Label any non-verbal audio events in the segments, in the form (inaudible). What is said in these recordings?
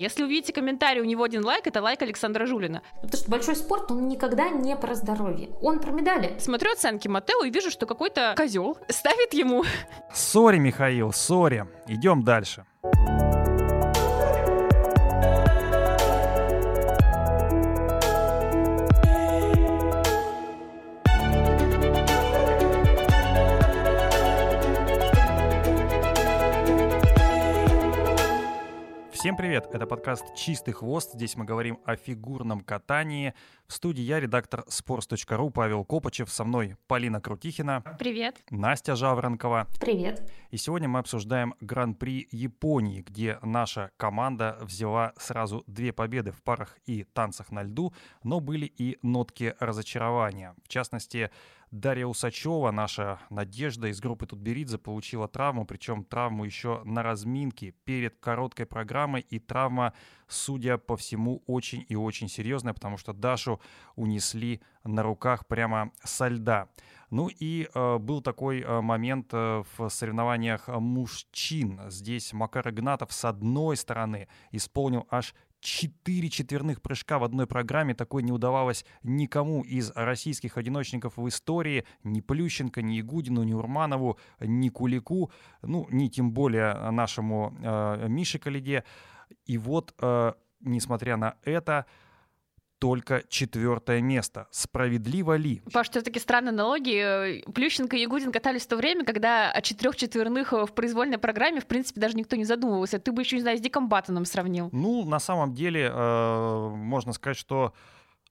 Если увидите комментарий, у него один лайк, это лайк Александра Жулина. Потому что большой спорт, он никогда не про здоровье. Он про медали. Смотрю оценки Матео и вижу, что какой-то козел ставит ему. Sorry, Михаил, sorry. Идем дальше. Всем привет! Это подкаст «Чистый хвост». Здесь мы говорим о фигурном катании. В студии я, редактор sports.ru Павел Копачев. Со мной Полина Крутихина. Привет. Настя Жаворонкова. Привет. И сегодня мы обсуждаем Гран-при Японии, где наша команда взяла сразу две победы в парах и танцах на льду, но были и нотки разочарования. В частности, Дарья Усачева, наша надежда из группы Тутберидзе, получила травму, причем травму еще на разминке перед короткой программой. И травма, судя по всему, очень и очень серьезная, потому что Дашу унесли на руках прямо со льда. Ну и э, был такой э, момент э, в соревнованиях мужчин. Здесь Макар Игнатов с одной стороны исполнил аж четыре четверных прыжка в одной программе. Такое не удавалось никому из российских одиночников в истории. Ни Плющенко, ни Игудину, ни Урманову, ни Кулику, ну, ни тем более нашему э, Мише Калиде. И вот, э, несмотря на это, только четвертое место. Справедливо ли? Паш, все-таки странные налоги. Плющенко и Ягудин катались в то время, когда о четырех четверных в произвольной программе, в принципе, даже никто не задумывался. Ты бы еще, не знаю, с Диком Баттоном сравнил. Ну, на самом деле, э, можно сказать, что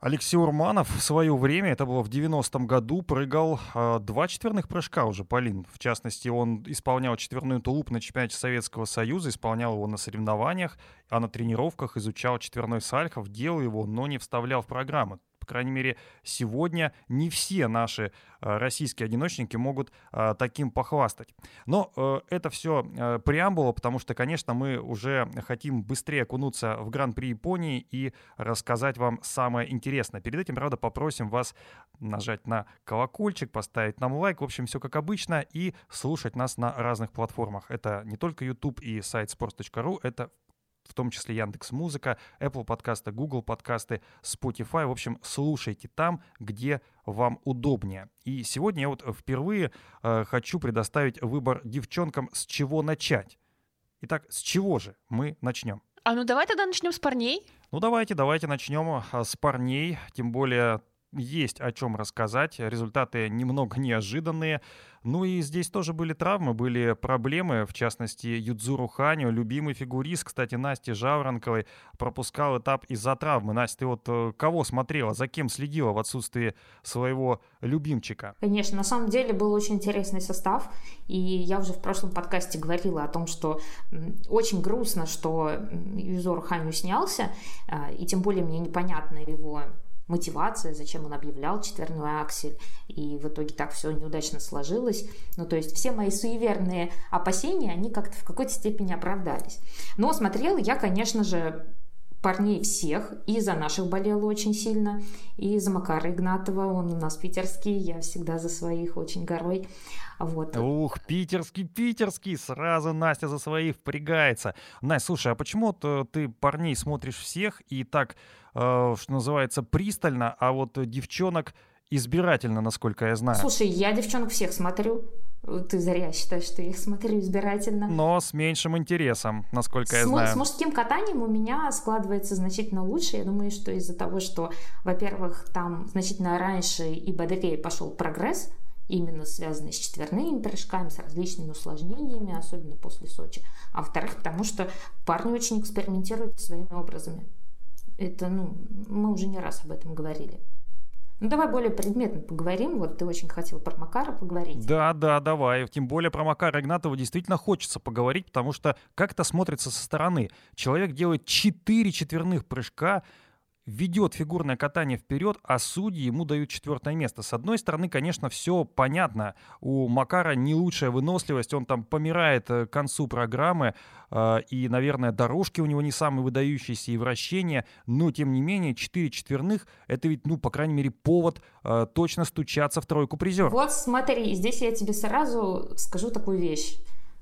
Алексей Урманов в свое время, это было в 90-м году, прыгал э, два четверных прыжка уже, Полин. В частности, он исполнял четверную тулуп на чемпионате Советского Союза, исполнял его на соревнованиях, а на тренировках изучал четверной сальхов, делал его, но не вставлял в программы крайней мере, сегодня не все наши э, российские одиночники могут э, таким похвастать. Но э, это все преамбула, потому что, конечно, мы уже хотим быстрее окунуться в Гран-при Японии и рассказать вам самое интересное. Перед этим, правда, попросим вас нажать на колокольчик, поставить нам лайк, в общем, все как обычно, и слушать нас на разных платформах. Это не только YouTube и сайт sports.ru, это в том числе Яндекс Музыка, Apple подкасты, Google подкасты, Spotify. В общем, слушайте там, где вам удобнее. И сегодня я вот впервые э, хочу предоставить выбор девчонкам, с чего начать. Итак, с чего же мы начнем? А ну давай тогда начнем с парней. Ну давайте, давайте начнем э, с парней, тем более есть о чем рассказать. Результаты немного неожиданные. Ну и здесь тоже были травмы, были проблемы. В частности, Юдзуру Ханю, любимый фигурист, кстати, Насти Жаворонковой, пропускал этап из-за травмы. Настя, ты вот э, кого смотрела, за кем следила в отсутствии своего любимчика? Конечно, на самом деле был очень интересный состав. И я уже в прошлом подкасте говорила о том, что очень грустно, что Юзору Ханю снялся. А, и тем более мне непонятно его мотивация, зачем он объявлял четверной аксель, и в итоге так все неудачно сложилось. Ну, то есть все мои суеверные опасения, они как-то в какой-то степени оправдались. Но смотрела я, конечно же, парней всех, и за наших болела очень сильно, и за Макара Игнатова, он у нас питерский, я всегда за своих очень горой. Вот. Ух, питерский, питерский, сразу Настя за своих впрягается. Настя, слушай, а почему ты парней смотришь всех и так, э, что называется, пристально, а вот девчонок избирательно, насколько я знаю? Слушай, я девчонок всех смотрю. Ты зря считаешь, что я их смотрю избирательно. Но с меньшим интересом, насколько я с, знаю. С мужским катанием у меня складывается значительно лучше. Я думаю, что из-за того, что, во-первых, там значительно раньше и бодрее пошел прогресс, именно связанный с четверными прыжками, с различными усложнениями, особенно после Сочи. А во-вторых, потому что парни очень экспериментируют своими образами. Это, ну, мы уже не раз об этом говорили. Ну, давай более предметно поговорим. Вот ты очень хотел про Макара поговорить. Да, да, давай. Тем более про Макара Игнатова действительно хочется поговорить, потому что как это смотрится со стороны. Человек делает четыре четверных прыжка, ведет фигурное катание вперед, а судьи ему дают четвертое место. С одной стороны, конечно, все понятно. У Макара не лучшая выносливость, он там помирает э, к концу программы, э, и, наверное, дорожки у него не самые выдающиеся и вращения, но, тем не менее, 4 четверных — это ведь, ну, по крайней мере, повод э, точно стучаться в тройку призеров. Вот смотри, здесь я тебе сразу скажу такую вещь.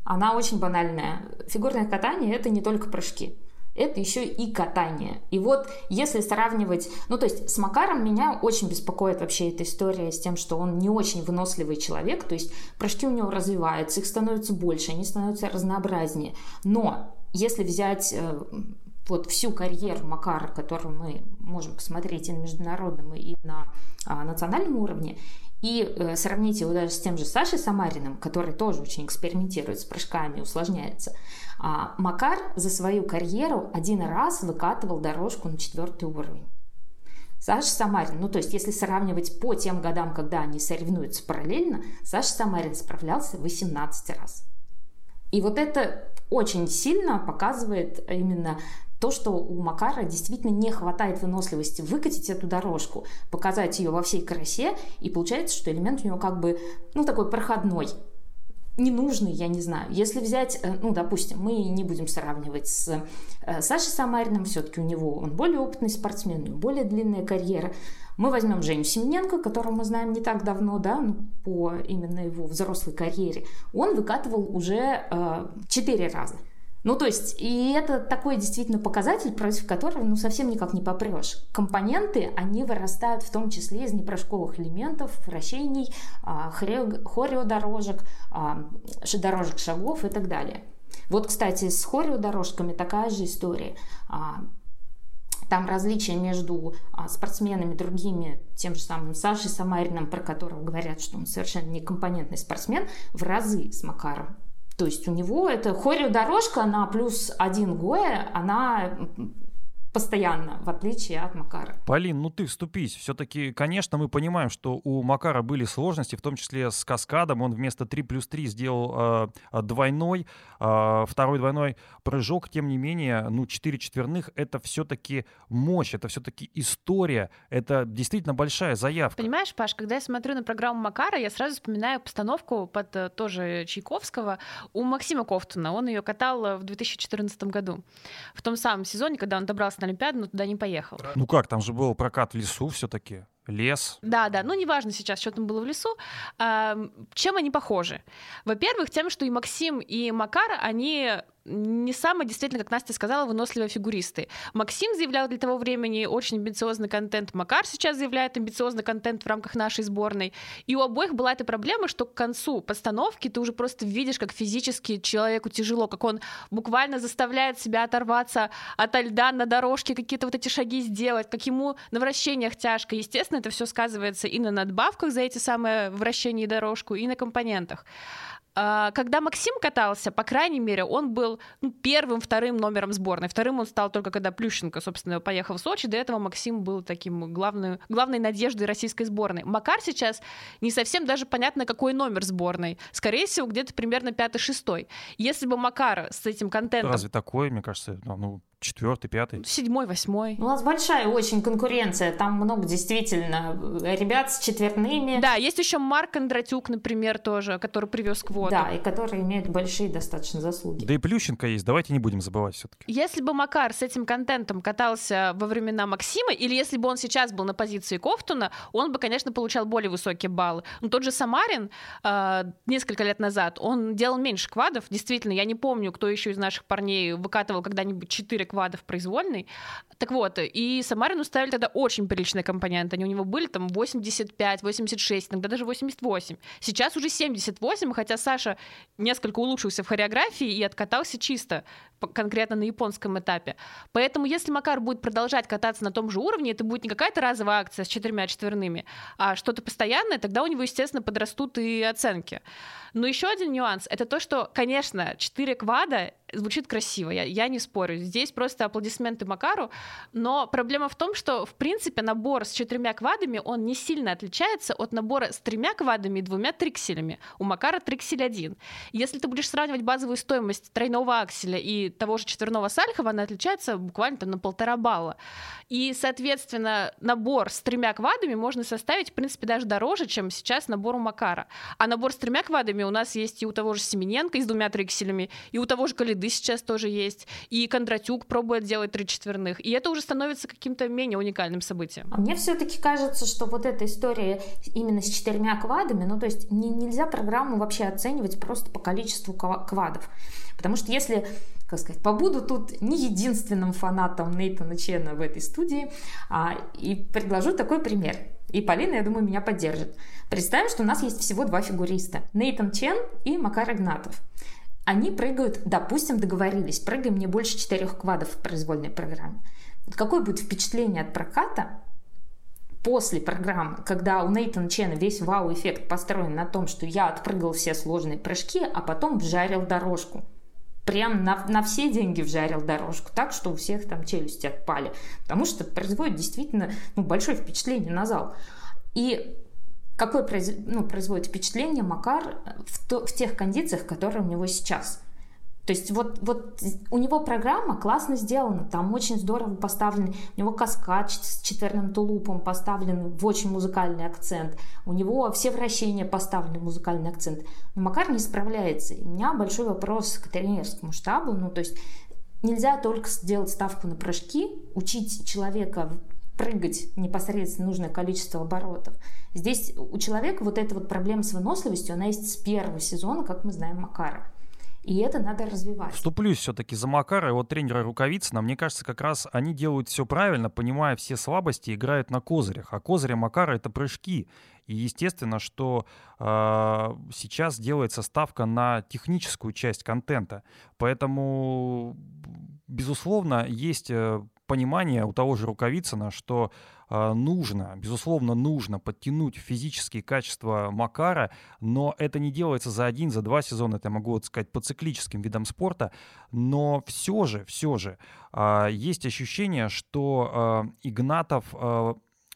Она очень банальная. Фигурное катание — это не только прыжки. Это еще и катание. И вот если сравнивать, ну то есть с Макаром меня очень беспокоит вообще эта история с тем, что он не очень выносливый человек, то есть прыжки у него развиваются, их становится больше, они становятся разнообразнее. Но если взять э, вот всю карьеру Макара, которую мы можем посмотреть и на международном, и на а, национальном уровне, и э, сравнить его даже с тем же Сашей Самариным, который тоже очень экспериментирует с прыжками, усложняется. А Макар за свою карьеру один раз выкатывал дорожку на четвертый уровень. Саша Самарин, ну то есть если сравнивать по тем годам, когда они соревнуются параллельно, Саша Самарин справлялся 18 раз. И вот это очень сильно показывает именно то, что у Макара действительно не хватает выносливости выкатить эту дорожку, показать ее во всей красе, и получается, что элемент у него как бы, ну, такой проходной, ненужный, я не знаю. Если взять, э, ну, допустим, мы не будем сравнивать с э, Сашей Самариным, все-таки у него он более опытный спортсмен, более длинная карьера. Мы возьмем Женю Семененко, которого мы знаем не так давно, да, ну, по именно его взрослой карьере. Он выкатывал уже э, 4 раза. Ну, то есть, и это такой действительно показатель, против которого, ну, совсем никак не попрешь. Компоненты, они вырастают в том числе из непрыжковых элементов, вращений, а, хореодорожек, а, дорожек шагов и так далее. Вот, кстати, с хореодорожками такая же история. А, там различия между спортсменами другими, тем же самым Сашей Самарином, про которого говорят, что он совершенно некомпонентный спортсмен, в разы с Макаром. То есть у него эта хореодорожка на плюс один гоя, она постоянно, в отличие от Макара. Полин, ну ты вступись. Все-таки, конечно, мы понимаем, что у Макара были сложности, в том числе с каскадом. Он вместо 3 плюс 3 сделал э, двойной, э, второй двойной прыжок. Тем не менее, ну 4 четверных — это все-таки мощь, это все-таки история, это действительно большая заявка. Понимаешь, Паш, когда я смотрю на программу Макара, я сразу вспоминаю постановку под э, тоже Чайковского у Максима Кофтуна. Он ее катал э, в 2014 году. В том самом сезоне, когда он добрался на Олимпиаду, но туда не поехал. Ну как, там же был прокат в лесу все-таки. Лес. Да, да. Ну, неважно сейчас, что там было в лесу. А, чем они похожи? Во-первых, тем, что и Максим, и Макар, они не самые, действительно, как Настя сказала, выносливые фигуристы. Максим заявлял для того времени очень амбициозный контент, Макар сейчас заявляет амбициозный контент в рамках нашей сборной. И у обоих была эта проблема, что к концу постановки ты уже просто видишь, как физически человеку тяжело, как он буквально заставляет себя оторваться от льда на дорожке, какие-то вот эти шаги сделать, как ему на вращениях тяжко. Естественно, это все сказывается и на надбавках за эти самые вращения и дорожку, и на компонентах. А, когда Максим катался, по крайней мере, он был ну, первым, вторым номером сборной. Вторым он стал только когда Плющенко, собственно, поехал в Сочи. До этого Максим был таким главной, главной надеждой российской сборной. Макар сейчас не совсем даже понятно, какой номер сборной. Скорее всего, где-то примерно пятый-шестой. Если бы Макар с этим контентом... Разве такое, мне кажется, ну, Четвертый, пятый. Седьмой, восьмой. У нас большая очень конкуренция. Там много действительно ребят с четверными. Да, есть еще Марк Кондратюк, например, тоже, который привез квоту. Да, и который имеет большие достаточно заслуги. Да и Плющенко есть, давайте не будем забывать все-таки. Если бы Макар с этим контентом катался во времена Максима, или если бы он сейчас был на позиции Кофтуна, он бы, конечно, получал более высокие баллы. Но тот же Самарин э, несколько лет назад, он делал меньше квадов. Действительно, я не помню, кто еще из наших парней выкатывал когда-нибудь 4 квадов произвольный. Так вот, и Самарину ставили тогда очень приличные компоненты. Они у него были там 85, 86, иногда даже 88. Сейчас уже 78, хотя Саша несколько улучшился в хореографии и откатался чисто конкретно на японском этапе. Поэтому если Макар будет продолжать кататься на том же уровне, это будет не какая-то разовая акция с четырьмя четверными, а что-то постоянное, тогда у него, естественно, подрастут и оценки. Но еще один нюанс — это то, что, конечно, 4 квада звучит красиво, я, я не спорю. Здесь просто аплодисменты Макару, но проблема в том, что, в принципе, набор с четырьмя квадами, он не сильно отличается от набора с тремя квадами и двумя трикселями. У Макара триксель один. Если ты будешь сравнивать базовую стоимость тройного акселя и того же четверного Сальхова, она отличается буквально там на полтора балла. И, соответственно, набор с тремя квадами можно составить, в принципе, даже дороже, чем сейчас набор у Макара. А набор с тремя квадами у нас есть и у того же Семененко с двумя трикселями, и у того же Калиды сейчас тоже есть, и Кондратюк пробует делать три четверных. И это уже становится каким-то менее уникальным событием. А мне все-таки кажется, что вот эта история именно с четырьмя квадами, ну то есть не, нельзя программу вообще оценивать просто по количеству квадов. Потому что если как сказать, побуду тут не единственным фанатом Нейтана Чена в этой студии, а, и предложу такой пример. И Полина, я думаю, меня поддержит. Представим, что у нас есть всего два фигуриста. Нейтан Чен и Макар Игнатов. Они прыгают, допустим, договорились, прыгаем не больше четырех квадов в произвольной программе. Какое будет впечатление от проката после программы, когда у Нейтана Чена весь вау-эффект построен на том, что я отпрыгал все сложные прыжки, а потом вжарил дорожку. Прям на, на все деньги вжарил дорожку, так что у всех там челюсти отпали. Потому что производит действительно ну, большое впечатление на зал. И какое произ, ну, производит впечатление Макар в, то, в тех кондициях, которые у него сейчас – то есть вот, вот у него программа классно сделана, там очень здорово поставлен, у него каскад с четверным тулупом поставлен в очень музыкальный акцент, у него все вращения поставлены в музыкальный акцент. Но Макар не справляется. И у меня большой вопрос к тренерскому штабу, ну то есть нельзя только сделать ставку на прыжки, учить человека прыгать непосредственно нужное количество оборотов. Здесь у человека вот эта вот проблема с выносливостью, она есть с первого сезона, как мы знаем Макара. И это надо развивать. Вступлюсь все-таки за Макара, его тренера Рукавицына. Мне кажется, как раз они делают все правильно, понимая все слабости, играют на козырях. А козыря Макара — это прыжки. И естественно, что э, сейчас делается ставка на техническую часть контента. Поэтому, безусловно, есть э, понимание у того же Рукавицына, что э, нужно, безусловно, нужно подтянуть физические качества Макара, но это не делается за один, за два сезона, это я могу вот сказать по циклическим видам спорта, но все же, все же э, есть ощущение, что э, Игнатов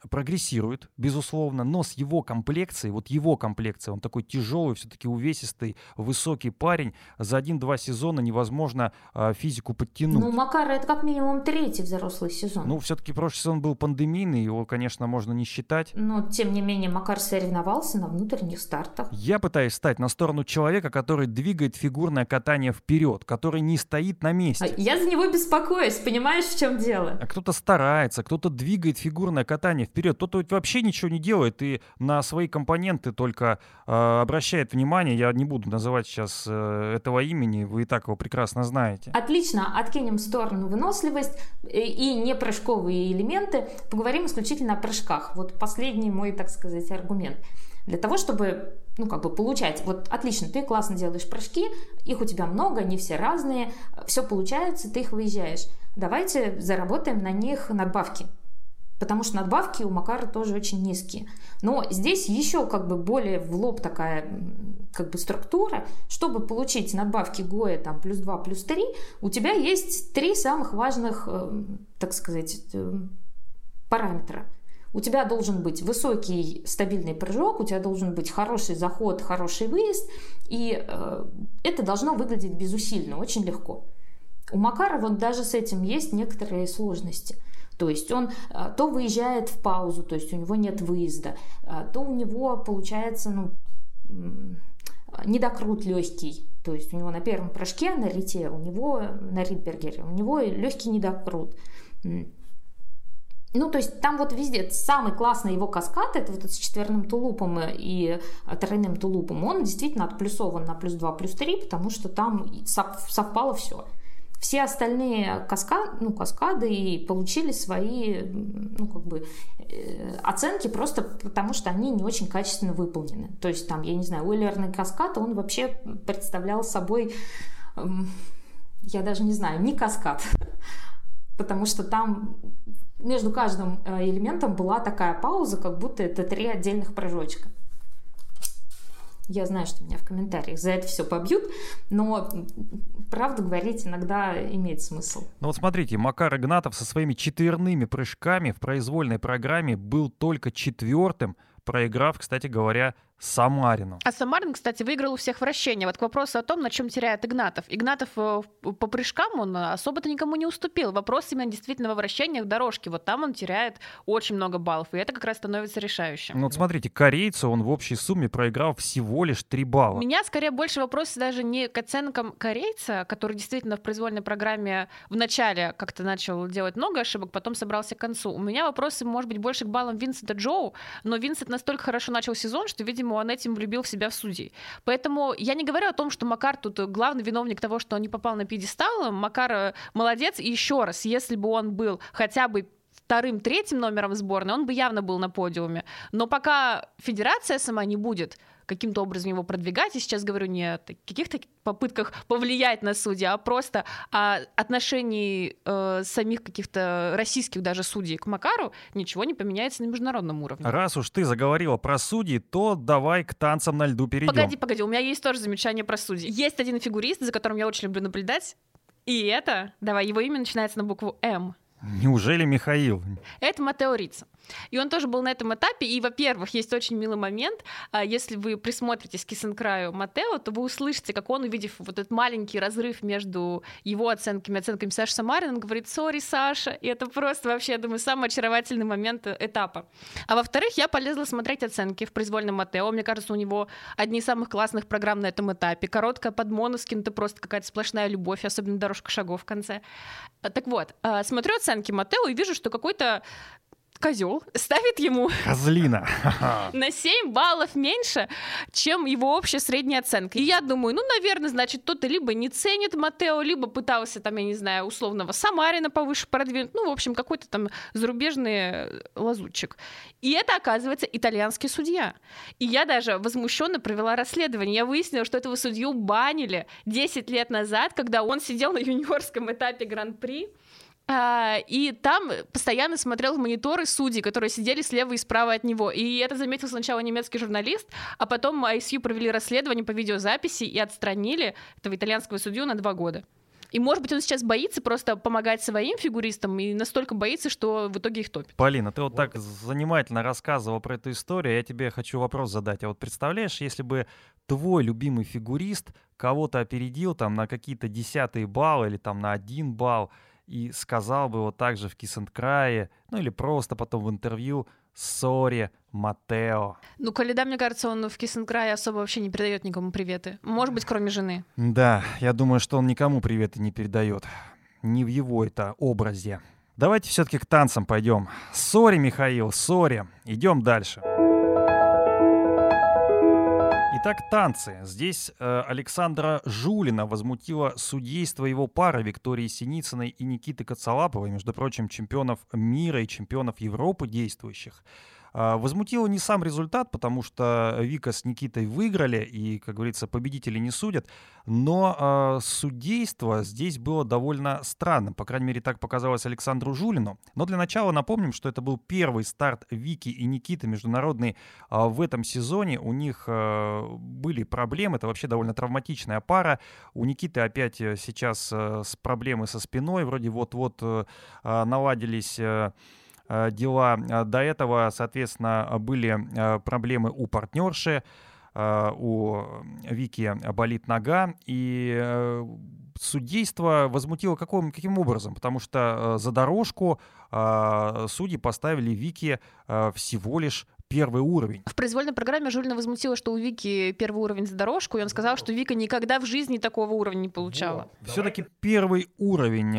прогрессирует, безусловно, но с его комплекцией, вот его комплекцией, он такой тяжелый, все-таки увесистый, высокий парень, за один-два сезона невозможно э, физику подтянуть. Ну, Макара это как минимум третий взрослый сезон. Ну, все-таки прошлый сезон был пандемийный, его, конечно, можно не считать. Но, тем не менее, Макар соревновался на внутренних стартах. Я пытаюсь стать на сторону человека, который двигает фигурное катание вперед, который не стоит на месте. А я за него беспокоюсь, понимаешь, в чем дело? А кто-то старается, кто-то двигает фигурное катание вперед. Тот ведь вообще ничего не делает и на свои компоненты только э, обращает внимание. Я не буду называть сейчас э, этого имени, вы и так его прекрасно знаете. Отлично, откинем в сторону выносливость и не прыжковые элементы. Поговорим исключительно о прыжках. Вот последний мой, так сказать, аргумент. Для того, чтобы ну, как бы получать, вот отлично, ты классно делаешь прыжки, их у тебя много, они все разные, все получается, ты их выезжаешь. Давайте заработаем на них надбавки потому что надбавки у Макара тоже очень низкие. Но здесь еще как бы более в лоб такая как бы структура. Чтобы получить надбавки ГОЭ там плюс 2, плюс 3, у тебя есть три самых важных, э, так сказать, э, параметра. У тебя должен быть высокий стабильный прыжок, у тебя должен быть хороший заход, хороший выезд, и э, это должно выглядеть безусильно, очень легко. У Макара вот даже с этим есть некоторые сложности – то есть он а, то выезжает в паузу, то есть у него нет выезда, а, то у него получается ну, недокрут легкий. То есть у него на первом прыжке на рите, у него на Ридбергере, у него легкий недокрут. Ну, то есть там вот везде самый классный его каскад, это вот с четверным тулупом и тройным тулупом, он действительно отплюсован на плюс 2, плюс 3, потому что там совпало все. Все остальные каскад, ну, каскады и получили свои ну, как бы, э, оценки просто потому, что они не очень качественно выполнены. То есть там, я не знаю, Уиллерный каскад, он вообще представлял собой, я даже не знаю, не каскад, (laughs) потому что там между каждым э, элементом была такая пауза, как будто это три отдельных прыжочка. Я знаю, что меня в комментариях за это все побьют, но правду говорить иногда имеет смысл. Ну вот смотрите, Макар Игнатов со своими четверными прыжками в произвольной программе был только четвертым, проиграв, кстати говоря, Самарину. А Самарин, кстати, выиграл у всех вращения. Вот к вопросу о том, на чем теряет Игнатов. Игнатов э, по прыжкам он особо-то никому не уступил. Вопрос именно действительно во вращениях дорожки. Вот там он теряет очень много баллов, и это как раз становится решающим. Ну вот смотрите, корейцу он в общей сумме проиграл всего лишь 3 балла. У меня скорее больше вопрос даже не к оценкам корейца, который действительно в произвольной программе в начале как-то начал делать много ошибок, потом собрался к концу. У меня вопросы, может быть, больше к баллам Винсента Джоу, но Винсент настолько хорошо начал сезон, что, видимо, поэтому он этим влюбил в себя в судей. Поэтому я не говорю о том, что Макар тут главный виновник того, что он не попал на пьедестал. Макар э, молодец. И еще раз, если бы он был хотя бы вторым, третьим номером сборной, он бы явно был на подиуме. Но пока федерация сама не будет каким-то образом его продвигать. Я сейчас говорю не о каких-то попытках повлиять на судья, а просто о отношении э, самих каких-то российских даже судей к Макару ничего не поменяется на международном уровне. Раз уж ты заговорила про судей, то давай к танцам на льду перейдем. Погоди, погоди, у меня есть тоже замечание про судей. Есть один фигурист, за которым я очень люблю наблюдать, и это, давай, его имя начинается на букву М. Неужели Михаил? Это Матео Рица. И он тоже был на этом этапе. И, во-первых, есть очень милый момент. А, если вы присмотритесь к Кисенкраю Матео, то вы услышите, как он, увидев вот этот маленький разрыв между его оценками и оценками Саши Самарина, говорит «Сори, Саша». И это просто вообще, я думаю, самый очаровательный момент этапа. А во-вторых, я полезла смотреть оценки в произвольном Матео. Мне кажется, у него одни из самых классных программ на этом этапе. Короткая под Моноскин — это просто какая-то сплошная любовь, особенно дорожка шагов в конце. Так вот, а, смотрю оценки Матео и вижу, что какой-то козел ставит ему Козлина. (laughs) на 7 баллов меньше, чем его общая средняя оценка. И я думаю, ну, наверное, значит, кто-то либо не ценит Матео, либо пытался там, я не знаю, условного Самарина повыше продвинуть. Ну, в общем, какой-то там зарубежный лазутчик. И это, оказывается, итальянский судья. И я даже возмущенно провела расследование. Я выяснила, что этого судью банили 10 лет назад, когда он сидел на юниорском этапе Гран-при. А, и там постоянно смотрел в мониторы судьи, которые сидели слева и справа от него. И это заметил сначала немецкий журналист, а потом ISU провели расследование по видеозаписи и отстранили этого итальянского судью на два года. И, может быть, он сейчас боится просто помогать своим фигуристам и настолько боится, что в итоге их топит. Полина, ты вот так занимательно рассказывала про эту историю. Я тебе хочу вопрос задать. А вот представляешь, если бы твой любимый фигурист кого-то опередил там на какие-то десятые баллы или там на один балл, и сказал бы вот так же в kiss and cry е, ну или просто потом в интервью Sorry, Матео. Ну, Коляда, мне кажется, он в kiss and cry е особо вообще не передает никому приветы. Может быть, кроме жены. Да, я думаю, что он никому приветы не передает. Не в его это образе. Давайте все-таки к танцам пойдем. Sorry, Михаил, sorry. Идем дальше. Итак, танцы. Здесь э, Александра Жулина возмутила судейство его пары Виктории Синицыной и Никиты Коцалаповой, между прочим, чемпионов мира и чемпионов Европы действующих. А, возмутило не сам результат, потому что Вика с Никитой выиграли, и, как говорится, победители не судят, но э, судейство здесь было довольно странным, по крайней мере, так показалось Александру Жулину. Но для начала напомним, что это был первый старт Вики и Никиты международный э, в этом сезоне. У них э, были проблемы, это вообще довольно травматичная пара. У Никиты опять сейчас э, с проблемы со спиной, вроде вот-вот э, наладились... Э, дела. Э, до этого, соответственно, были э, проблемы у партнерши, у Вики болит нога, и судейство возмутило каким, каким образом? Потому что за дорожку судьи поставили Вики всего лишь первый уровень. В произвольной программе Жульна возмутила, что у Вики первый уровень за дорожку, и он сказал, что Вика никогда в жизни такого уровня не получала. Вот. Все-таки первый уровень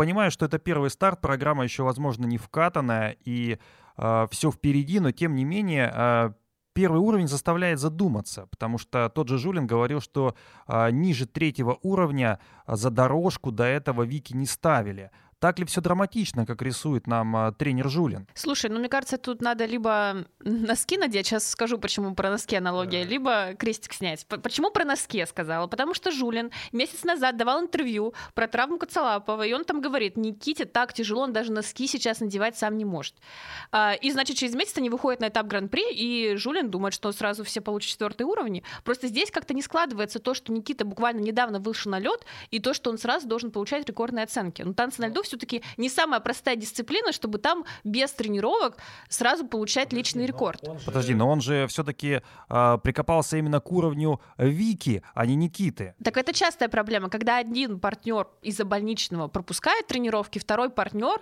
понимаю, что это первый старт, программа еще, возможно, не вкатанная, и э, все впереди, но тем не менее э, первый уровень заставляет задуматься, потому что тот же Жулин говорил, что э, ниже третьего уровня за дорожку до этого Вики не ставили. Так ли все драматично, как рисует нам а, тренер Жулин? Слушай, ну мне кажется, тут надо либо (laughs) носки надеть, сейчас скажу, почему про носки аналогия, да. либо крестик снять. Почему про носки я сказала? Потому что Жулин месяц назад давал интервью про травму Коцалапова, и он там говорит, Никите так тяжело, он даже носки сейчас надевать сам не может. А, и, значит, через месяц они выходят на этап Гран-при, и Жулин думает, что сразу все получат четвертый уровень. Просто здесь как-то не складывается то, что Никита буквально недавно вышел на лед, и то, что он сразу должен получать рекордные оценки. Ну, танцы на льду все-таки не самая простая дисциплина, чтобы там без тренировок сразу получать личный рекорд. Подожди, но он же все-таки э, а, прикопался именно к уровню Вики, а не Никиты. Так это частая проблема, когда один партнер из-за больничного пропускает тренировки, второй партнер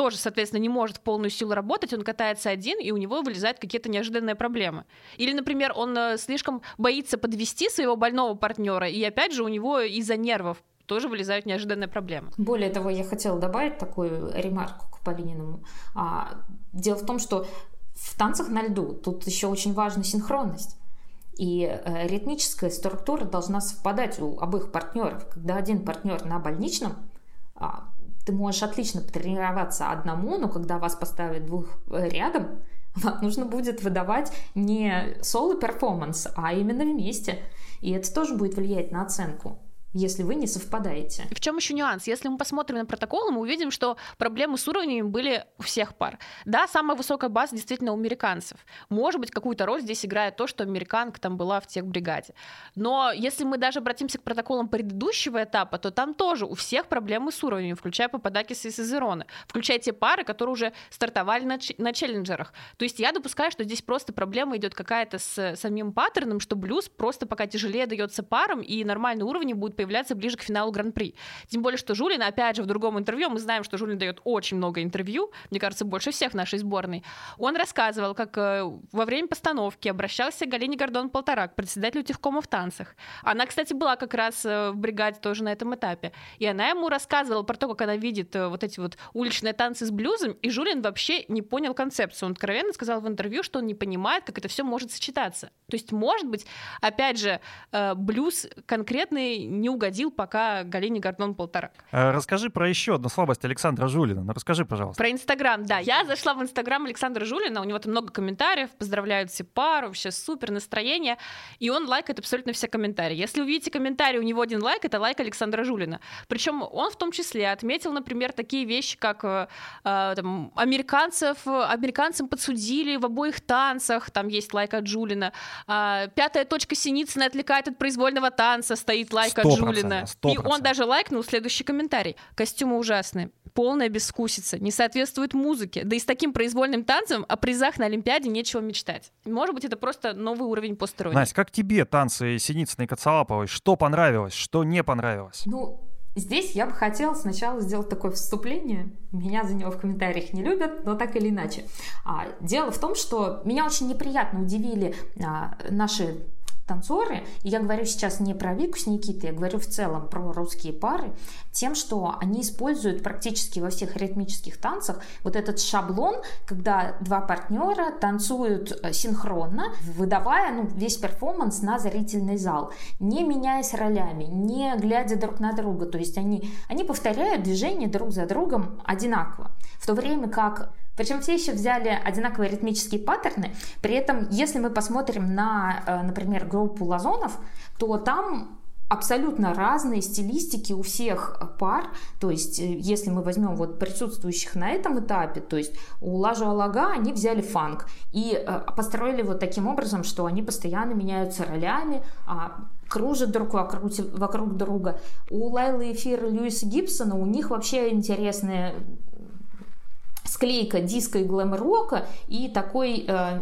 тоже, соответственно, не может в полную силу работать, он катается один, и у него вылезают какие-то неожиданные проблемы. Или, например, он э, слишком боится подвести своего больного партнера, и опять же у него из-за нервов тоже вылезают неожиданные проблемы. Более того, я хотела добавить такую ремарку к Полининому. А, дело в том, что в танцах на льду тут еще очень важна синхронность. И э, ритмическая структура должна совпадать у обоих партнеров. Когда один партнер на больничном, а, ты можешь отлично потренироваться одному, но когда вас поставят двух э, рядом, (laughs) вам нужно будет выдавать не соло-перформанс, а именно вместе. И это тоже будет влиять на оценку если вы не совпадаете. В чем еще нюанс? Если мы посмотрим на протокол, мы увидим, что проблемы с уровнями были у всех пар. Да, самая высокая база действительно у американцев. Может быть, какую-то роль здесь играет то, что американка там была в тех бригаде. Но если мы даже обратимся к протоколам предыдущего этапа, то там тоже у всех проблемы с уровнями, включая Пападакис и Сезерона, включая те пары, которые уже стартовали на, на челленджерах. То есть я допускаю, что здесь просто проблема идет какая-то с самим паттерном, что блюз просто пока тяжелее дается парам, и нормальные уровни будут появляться ближе к финалу Гран-при. Тем более, что Жулин, опять же, в другом интервью, мы знаем, что Жулин дает очень много интервью, мне кажется, больше всех нашей сборной. Он рассказывал, как э, во время постановки обращался к Галине Гордон-Полторак, председателю Тевкома в танцах. Она, кстати, была как раз э, в бригаде тоже на этом этапе. И она ему рассказывала про то, как она видит э, вот эти вот уличные танцы с блюзом, и Жулин вообще не понял концепцию. Он откровенно сказал в интервью, что он не понимает, как это все может сочетаться. То есть, может быть, опять же, блюз конкретный не угодил пока Галине Гордон полтора. Э, расскажи про еще одну слабость Александра Жулина. Ну, расскажи, пожалуйста. Про Инстаграм, да. Я зашла в Инстаграм Александра Жулина, у него там много комментариев, поздравляют все пару, вообще супер настроение, и он лайкает абсолютно все комментарии. Если увидите комментарий, у него один лайк, это лайк Александра Жулина. Причем он в том числе отметил, например, такие вещи, как э, э там, американцев, американцам подсудили в обоих танцах, там есть лайк от Жулина. Э, пятая точка Синицына отвлекает от произвольного танца, стоит лайк от Жулина. И он даже лайкнул следующий комментарий. Костюмы ужасные, полная бескусица, не соответствует музыке. Да и с таким произвольным танцем о призах на Олимпиаде нечего мечтать. Может быть, это просто новый уровень постеронии. Настя, как тебе танцы Синицыной и Коцалаповой? Что понравилось, что не понравилось? Ну, Здесь я бы хотела сначала сделать такое вступление. Меня за него в комментариях не любят, но так или иначе. А, дело в том, что меня очень неприятно удивили а, наши танцоры, и я говорю сейчас не про Вику с Никитой, я говорю в целом про русские пары, тем, что они используют практически во всех ритмических танцах вот этот шаблон, когда два партнера танцуют э, синхронно, выдавая ну, весь перформанс на зрительный зал, не меняясь ролями, не глядя друг на друга, то есть они, они повторяют движения друг за другом одинаково, в то время как причем все еще взяли одинаковые ритмические паттерны. При этом, если мы посмотрим на, э, например, группу лазонов, то там абсолютно разные стилистики у всех пар. То есть, э, если мы возьмем вот присутствующих на этом этапе, то есть у Лажу Алага они взяли фанк и э, построили вот таким образом, что они постоянно меняются ролями, а кружат друг вокруг, вокруг друга. У Лайлы Эфира Льюиса Гибсона у них вообще интересная склейка диска и глэм-рока и такой э,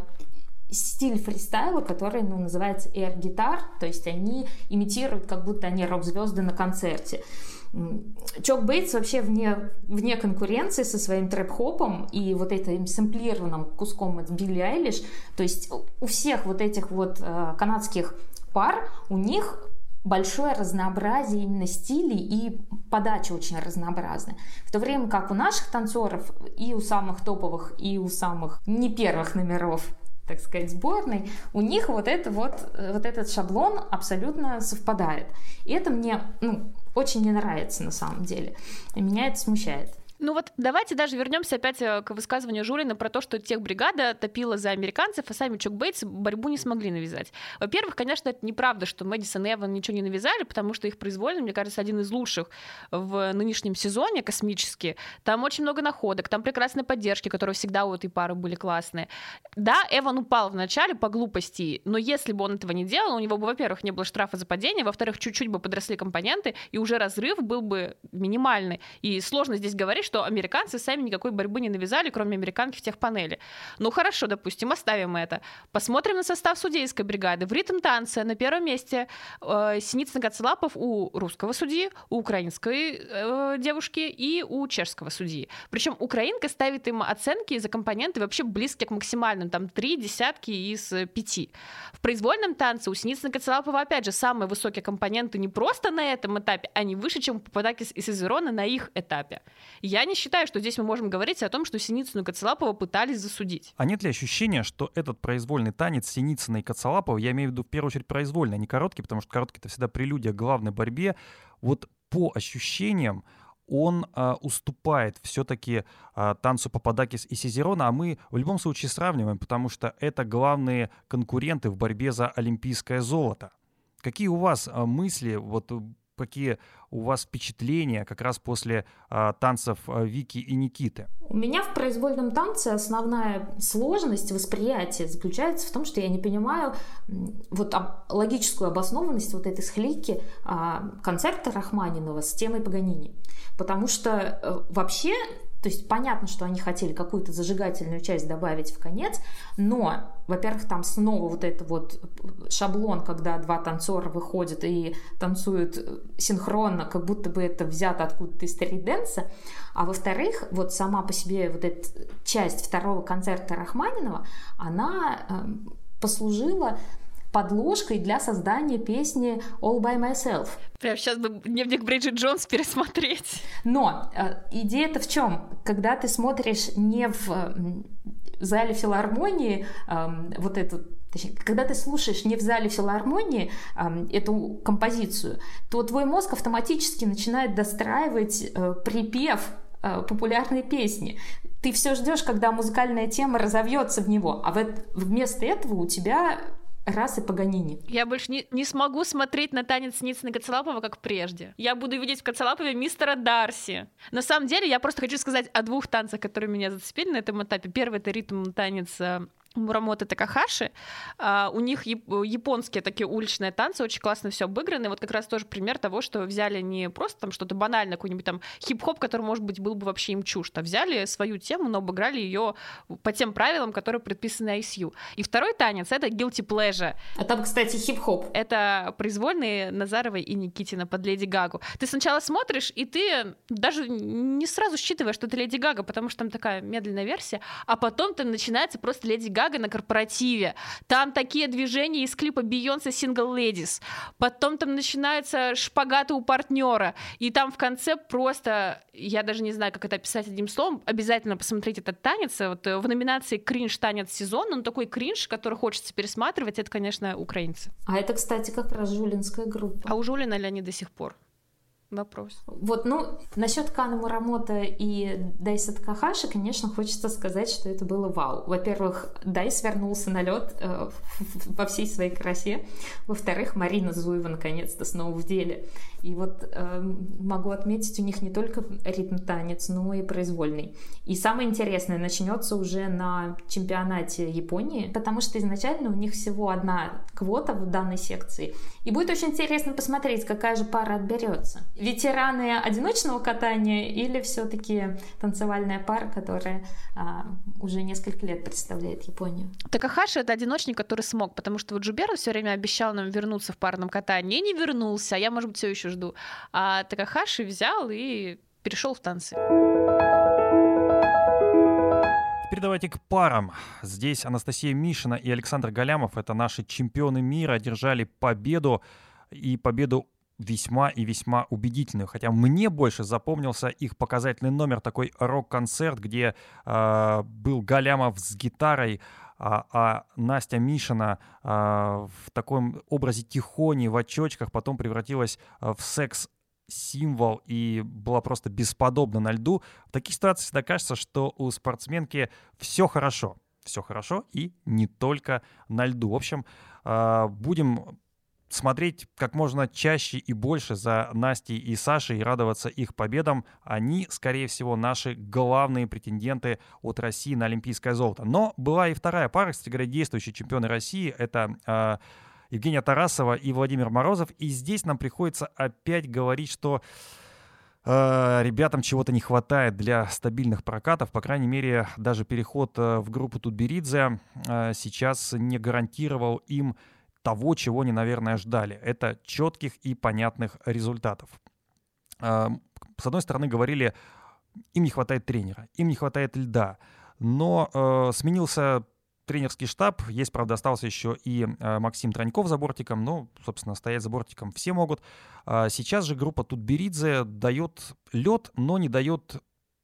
стиль фристайла, который ну, называется air-гитар, то есть они имитируют, как будто они рок-звезды на концерте. Чок Бейтс вообще вне, вне конкуренции со своим трэп-хопом и вот этим сэмплированным куском от Билли Айлиш. То есть у всех вот этих вот э, канадских пар, у них большое разнообразие именно стилей и подача очень разнообразная. В то время как у наших танцоров и у самых топовых, и у самых не первых номеров так сказать, сборной, у них вот, это вот, вот этот шаблон абсолютно совпадает. И это мне ну, очень не нравится на самом деле. Меня это смущает. Ну вот давайте даже вернемся опять э, к высказыванию Жулина про то, что тех бригада топила за американцев, а сами Чук Бейтс борьбу не смогли навязать. Во-первых, конечно, это неправда, что Мэдисон и Эван ничего не навязали, потому что их произвольно, мне кажется, один из лучших в нынешнем сезоне космически. Там очень много находок, там прекрасная поддержки, которые всегда у этой пары были классные. Да, Эван упал в начале по глупости, но если бы он этого не делал, у него бы, во-первых, не было штрафа за падение, во-вторых, чуть-чуть бы подросли компоненты, и уже разрыв был бы минимальный. И сложно здесь говорить, что американцы сами никакой борьбы не навязали, кроме американки в техпанели. Ну хорошо, допустим, оставим это. Посмотрим на состав судейской бригады. В ритм танце на первом месте э, Синицын Гацелапов у русского судьи, у украинской э, девушки и у чешского судьи. Причем украинка ставит им оценки за компоненты вообще близкие к максимальным, там три десятки из пяти. В произвольном танце у Синицына Гацелапова опять же самые высокие компоненты не просто на этом этапе, они выше, чем у Пападакис и Сезерона на их этапе. Я Я не считаю, что здесь мы можем говорить о том, что Синицыну и Коцелапова пытались засудить. А нет ли ощущения, что этот произвольный танец Синицына и Коцелапова, я имею в виду в первую очередь произвольный, а не короткий, потому что короткий — это всегда прелюдия к главной борьбе, вот по ощущениям он а, уступает все-таки а, танцу Пападакис и Сизерона, а мы в любом случае сравниваем, потому что это главные конкуренты в борьбе за олимпийское золото. Какие у вас а, мысли, вот какие у вас впечатления как раз после а, танцев а, Вики и Никиты? У меня в произвольном танце основная сложность восприятия заключается в том, что я не понимаю вот об, логическую обоснованность вот этой схлейки а, концерта Рахманинова с темой Паганини. Потому что э, вообще то есть понятно, что они хотели какую-то зажигательную часть добавить в конец, но, во-первых, там снова вот это вот шаблон, когда два танцора выходят и танцуют синхронно, как будто бы это взято откуда-то из стрит-дэнса. А во-вторых, вот сама по себе вот эта часть второго концерта Рахманинова, она э, послужила подложкой для создания песни All By Myself. Прям сейчас бы дневник Бриджит Джонс пересмотреть. Но э, идея-то в чем? Когда ты смотришь не в э, зале филармонии э, вот эту Точнее, когда ты слушаешь не в зале филармонии э, эту композицию, то твой мозг автоматически начинает достраивать э, припев э, популярной песни. Ты все ждешь, когда музыкальная тема разовьется в него, а в, вместо этого у тебя раз и Паганини. Я больше не, не смогу смотреть на танец Ницына Коцелапова, как прежде. Я буду видеть в Коцелапове мистера Дарси. На самом деле, я просто хочу сказать о двух танцах, которые меня зацепили на этом этапе. Первый — это ритм танец Мурамота Такахаши. А, у них японские такие уличные танцы, очень классно все обыграны. Вот как раз тоже пример того, что взяли не просто там что-то банальное, какой-нибудь там хип-хоп, который, может быть, был бы вообще им чужд, а взяли свою тему, но обыграли ее по тем правилам, которые предписаны ISU. И второй танец — это Guilty Pleasure. А там, кстати, хип-хоп. Это произвольные Назаровой и Никитина под Леди Гагу. Ты сначала смотришь, и ты даже не сразу считываешь, что это Леди Гага, потому что там такая медленная версия, а потом ты начинается просто Леди Гага на корпоративе. Там такие движения из клипа Beyoncé Single Ladies. Потом там начинаются шпагаты у партнера. И там в конце просто, я даже не знаю, как это описать одним словом, обязательно посмотреть этот танец. Вот э, в номинации «Кринж танец сезона», он такой кринж, который хочется пересматривать, это, конечно, украинцы. А это, кстати, как раз жулинская группа. А у Жулина ли они до сих пор? Вопрос. Вот, ну, насчет Кана Мурамота и Дайса Такахаши, конечно, хочется сказать, что это было вау. Во-первых, Дайс вернулся на лед э, во всей своей красе. Во-вторых, Марина Зуева наконец-то снова в деле. И вот э, могу отметить, у них не только ритм-танец, но и произвольный. И самое интересное начнется уже на чемпионате Японии, потому что изначально у них всего одна квота в данной секции. И будет очень интересно посмотреть, какая же пара отберется. Ветераны одиночного катания или все-таки танцевальная пара, которая а, уже несколько лет представляет Японию. Такахаши — это одиночник, который смог, потому что вот Джубера все время обещал нам вернуться в парном катании, и не вернулся, а я, может быть, все еще жду. А Такахаши взял и перешел в танцы. Теперь давайте к парам. Здесь Анастасия Мишина и Александр Галямов, это наши чемпионы мира, одержали победу и победу весьма и весьма убедительную. Хотя мне больше запомнился их показательный номер, такой рок-концерт, где э, был Галямов с гитарой, а, а Настя Мишина а, в таком образе тихони в очочках потом превратилась а, в секс символ и была просто бесподобна на льду. В таких ситуациях всегда кажется, что у спортсменки все хорошо. Все хорошо и не только на льду. В общем, будем смотреть как можно чаще и больше за Настей и Сашей и радоваться их победам. Они, скорее всего, наши главные претенденты от России на олимпийское золото. Но была и вторая пара, кстати говоря, действующие чемпионы России. Это э, Евгения Тарасова и Владимир Морозов. И здесь нам приходится опять говорить, что э, ребятам чего-то не хватает для стабильных прокатов. По крайней мере, даже переход э, в группу Тутберидзе сейчас не гарантировал им того, чего они, наверное, ждали. Это четких и понятных результатов. С одной стороны, говорили, им не хватает тренера, им не хватает льда, но э, сменился тренерский штаб. Есть, правда, остался еще и э, Максим Траньков за бортиком. Ну, собственно, стоять за бортиком все могут. Э, сейчас же группа Тутберидзе дает лед, но не дает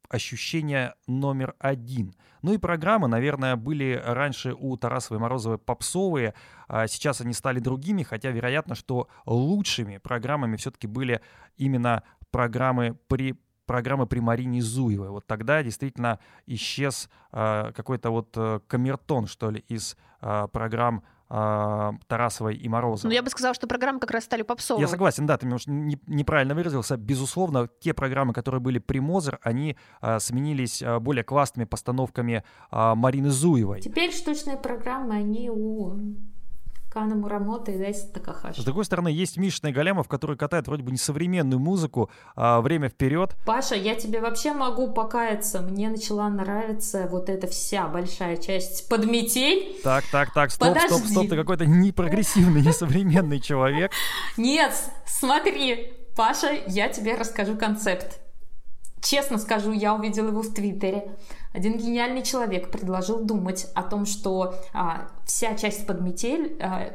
ощущение номер один. Ну и программы, наверное, были раньше у Тарасовой Морозовой попсовые, а сейчас они стали другими, хотя вероятно, что лучшими программами все-таки были именно программы при программы при Марине Зуевой. Вот тогда действительно исчез э, какой-то вот э, камертон, что ли, из э, программ э, Тарасовой и Морозовой. Ну, я бы сказала, что программы как раз стали попсовыми. Я согласен, да, ты немножко не, неправильно выразился. Безусловно, те программы, которые были при Мозер, они э, сменились э, более классными постановками э, Марины Зуевой. Теперь штучные программы, они у Кана Мурамота и Дайса Такахаши. С другой стороны, есть Мишина и Галямов, которые катают вроде бы несовременную музыку, а время вперед. Паша, я тебе вообще могу покаяться. Мне начала нравиться вот эта вся большая часть подметель. Так, так, так, стоп, Подожди. стоп, стоп, ты какой-то непрогрессивный, несовременный человек. Нет, смотри, Паша, я тебе расскажу концепт. Честно скажу, я увидела его в Твиттере. Один гениальный человек предложил думать о том, что а, вся часть подметель а,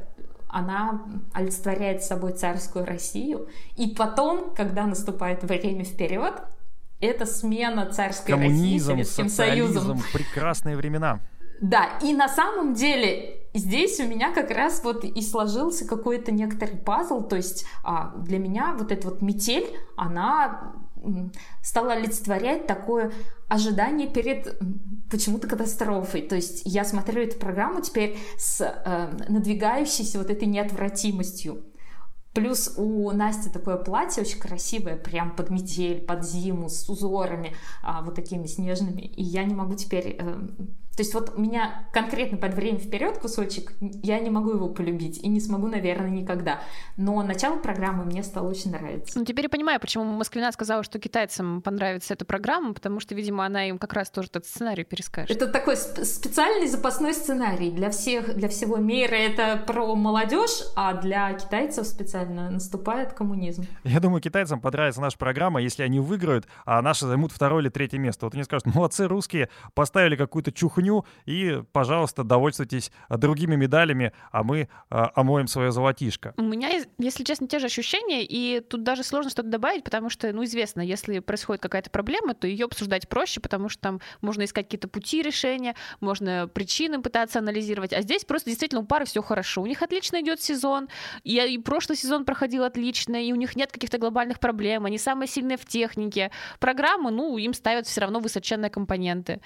она олицетворяет собой царскую Россию. И потом, когда наступает время вперед, это смена царской Коммунизм, России Советским Союзом. прекрасные времена. Да, и на самом деле здесь у меня как раз вот и сложился какой-то некоторый пазл, то есть а, для меня вот эта вот метель, она стала олицетворять такое ожидание перед почему-то катастрофой. То есть я смотрю эту программу теперь с э, надвигающейся вот этой неотвратимостью. Плюс у Насти такое платье очень красивое, прям под метель, под зиму, с узорами а, вот такими снежными. И я не могу теперь э, то есть вот у меня конкретно под время вперед кусочек, я не могу его полюбить и не смогу, наверное, никогда. Но начало программы мне стало очень нравиться. Ну, теперь я понимаю, почему Москвина сказала, что китайцам понравится эта программа, потому что, видимо, она им как раз тоже этот сценарий перескажет. Это такой специальный запасной сценарий для всех, для всего мира. Это про молодежь, а для китайцев специально наступает коммунизм. Я думаю, китайцам понравится наша программа, если они выиграют, а наши займут второе или третье место. Вот они скажут, (laughs) молодцы русские, поставили какую-то чухню и, пожалуйста, довольствуйтесь другими медалями, а мы а, омоем свое золотишко. У меня, если честно, те же ощущения, и тут даже сложно что-то добавить, потому что, ну, известно, если происходит какая-то проблема, то ее обсуждать проще, потому что там можно искать какие-то пути решения, можно причины пытаться анализировать, а здесь просто действительно у пары все хорошо, у них отлично идет сезон, и, и прошлый сезон проходил отлично, и у них нет каких-то глобальных проблем, они самые сильные в технике. Программы, ну, им ставят все равно высоченные компоненты.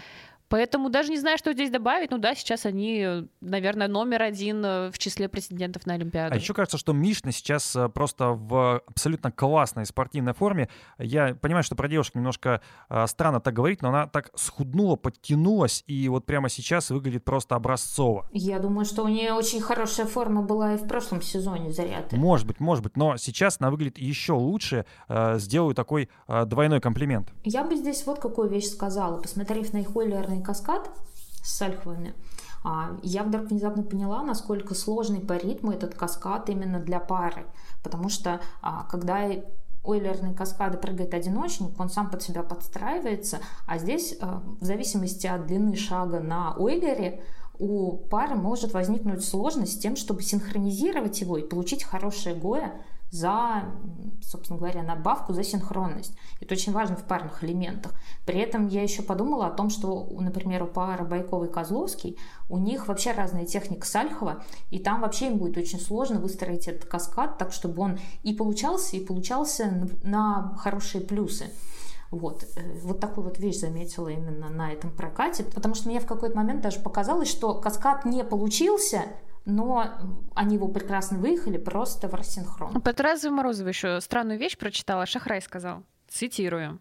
Поэтому даже не знаю, что здесь добавить. Ну да, сейчас они, наверное, номер один э, в числе претендентов на Олимпиаду. А еще кажется, что Мишна сейчас э, просто в абсолютно классной спортивной форме. Я понимаю, что про девушек немножко э, странно так говорить, но она так схуднула, подтянулась, и вот прямо сейчас выглядит просто образцово. Я думаю, что у нее очень хорошая форма была и в прошлом сезоне заряд. Может быть, может быть, но сейчас она выглядит еще лучше. Сделаю такой двойной комплимент. Я бы здесь вот какую вещь сказала. Посмотрев на их ойлерный каскад с альховыми, а, я вдруг внезапно поняла, насколько сложный по ритму этот каскад именно для пары. Потому что а, когда ойлерные каскады прыгает одиночник, он сам под себя подстраивается, а здесь а, в зависимости от длины шага на ойлере у пары может возникнуть сложность с тем, чтобы синхронизировать его и получить хорошее гоя за, собственно говоря, надбавку за синхронность. Это очень важно в парных элементах. При этом я еще подумала о том, что, например, у пары Байкова и Козловский у них вообще разная техника Сальхова, и там вообще им будет очень сложно выстроить этот каскад так, чтобы он и получался, и получался на хорошие плюсы. Вот. Э, вот такую вот вещь заметила именно на этом прокате, потому что мне в какой-то момент даже показалось, что каскад не получился, но они его прекрасно выехали просто в рассинхрон. Под Разовой Морозова еще странную вещь прочитала, Шахрай сказал, цитирую.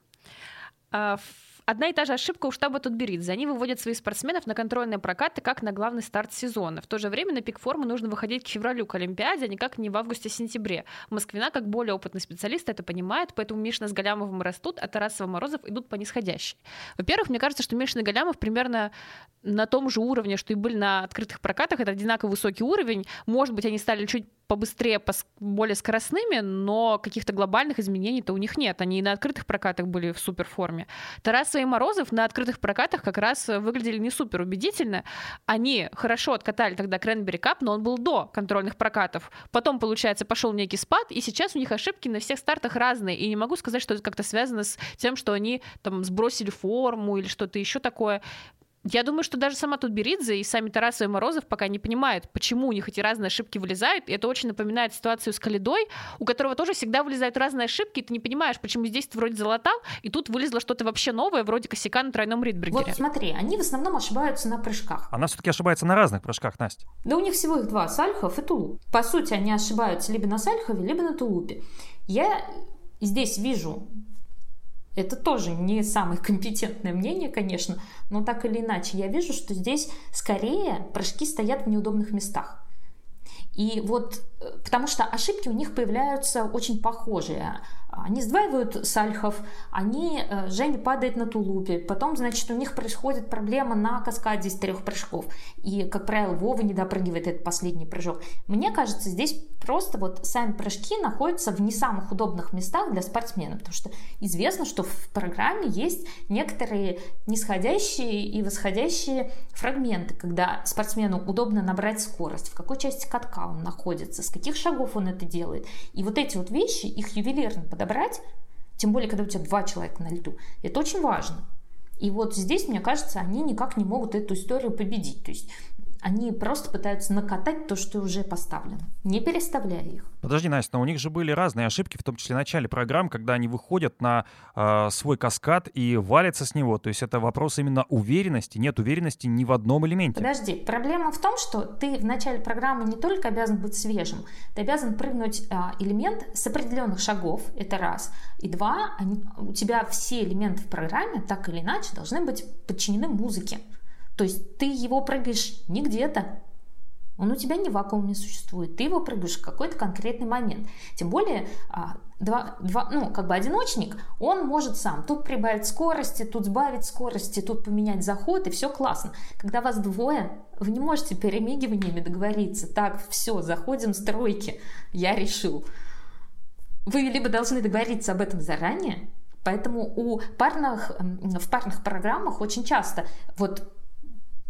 «А Одна и та же ошибка у штаба Тутберидзе. Они выводят своих спортсменов на контрольные прокаты как на главный старт сезона. В то же время на пик формы нужно выходить к февралю к Олимпиаде, а никак не в августе-сентябре. Москвина, как более опытный специалист, это понимает, поэтому Мишна с Галямовым растут, а Тарасова Морозов идут по нисходящей. Во-первых, мне кажется, что Мишна и Галямов примерно на том же уровне, что и были на открытых прокатах. Это одинаково высокий уровень. Может быть, они стали чуть побыстрее, пос более скоростными, но каких-то глобальных изменений-то у них нет. Они и на открытых прокатах были в супер форме. Тарасова и Морозов на открытых прокатах как раз выглядели не супер убедительно. Они хорошо откатали тогда Кренбери Кап, но он был до контрольных прокатов. Потом, получается, пошел некий спад, и сейчас у них ошибки на всех стартах разные. И не могу сказать, что это как-то связано с тем, что они там сбросили форму или что-то еще такое. Я думаю, что даже сама Тутберидзе и сами Тарасов и Морозов пока не понимают, почему у них эти разные ошибки вылезают. И это очень напоминает ситуацию с Калидой, у которого тоже всегда вылезают разные ошибки, и ты не понимаешь, почему здесь ты вроде залатал, и тут вылезло что-то вообще новое, вроде косяка на тройном ридбергере. Вот смотри, они в основном ошибаются на прыжках. Она все-таки ошибается на разных прыжках, Настя. Да у них всего их два, Сальхов и Тулуп. По сути, они ошибаются либо на Сальхове, либо на Тулупе. Я здесь вижу это тоже не самое компетентное мнение, конечно, но так или иначе я вижу, что здесь скорее прыжки стоят в неудобных местах. И вот э, потому что ошибки у них появляются очень похожие. Они сдваивают сальхов, они, э, Женя падает на тулупе, потом, значит, у них происходит проблема на каскаде из трех прыжков. И, как правило, Вова не допрыгивает этот последний прыжок. Мне кажется, здесь просто вот сами прыжки находятся в не самых удобных местах для спортсмена, потому что известно, что в программе есть некоторые нисходящие и восходящие фрагменты, когда спортсмену удобно набрать скорость, в какой части катка он находится, с каких шагов он это делает. И вот эти вот вещи, их ювелирно подобрать, тем более, когда у тебя два человека на льду, это очень важно. И вот здесь, мне кажется, они никак не могут эту историю победить. То есть они просто пытаются накатать то, что уже поставлено, не переставляя их. Подожди, Настя, но у них же были разные ошибки, в том числе в начале программ, когда они выходят на э, свой каскад и валятся с него. То есть это вопрос именно уверенности. Нет уверенности ни в одном элементе. Подожди, проблема в том, что ты в начале программы не только обязан быть свежим, ты обязан прыгнуть э, элемент с определенных шагов, это раз. И два, они, у тебя все элементы в программе так или иначе должны быть подчинены музыке. То есть ты его прыгаешь не где-то, он у тебя не в вакууме существует, ты его прыгаешь в какой-то конкретный момент. Тем более, а, два, два, ну, как бы одиночник, он может сам тут прибавить скорости, тут сбавить скорости, тут поменять заход, и все классно. Когда вас двое, вы не можете перемигиваниями договориться. Так, все, заходим с тройки, я решил. Вы либо должны договориться об этом заранее, Поэтому у парных, в парных программах очень часто вот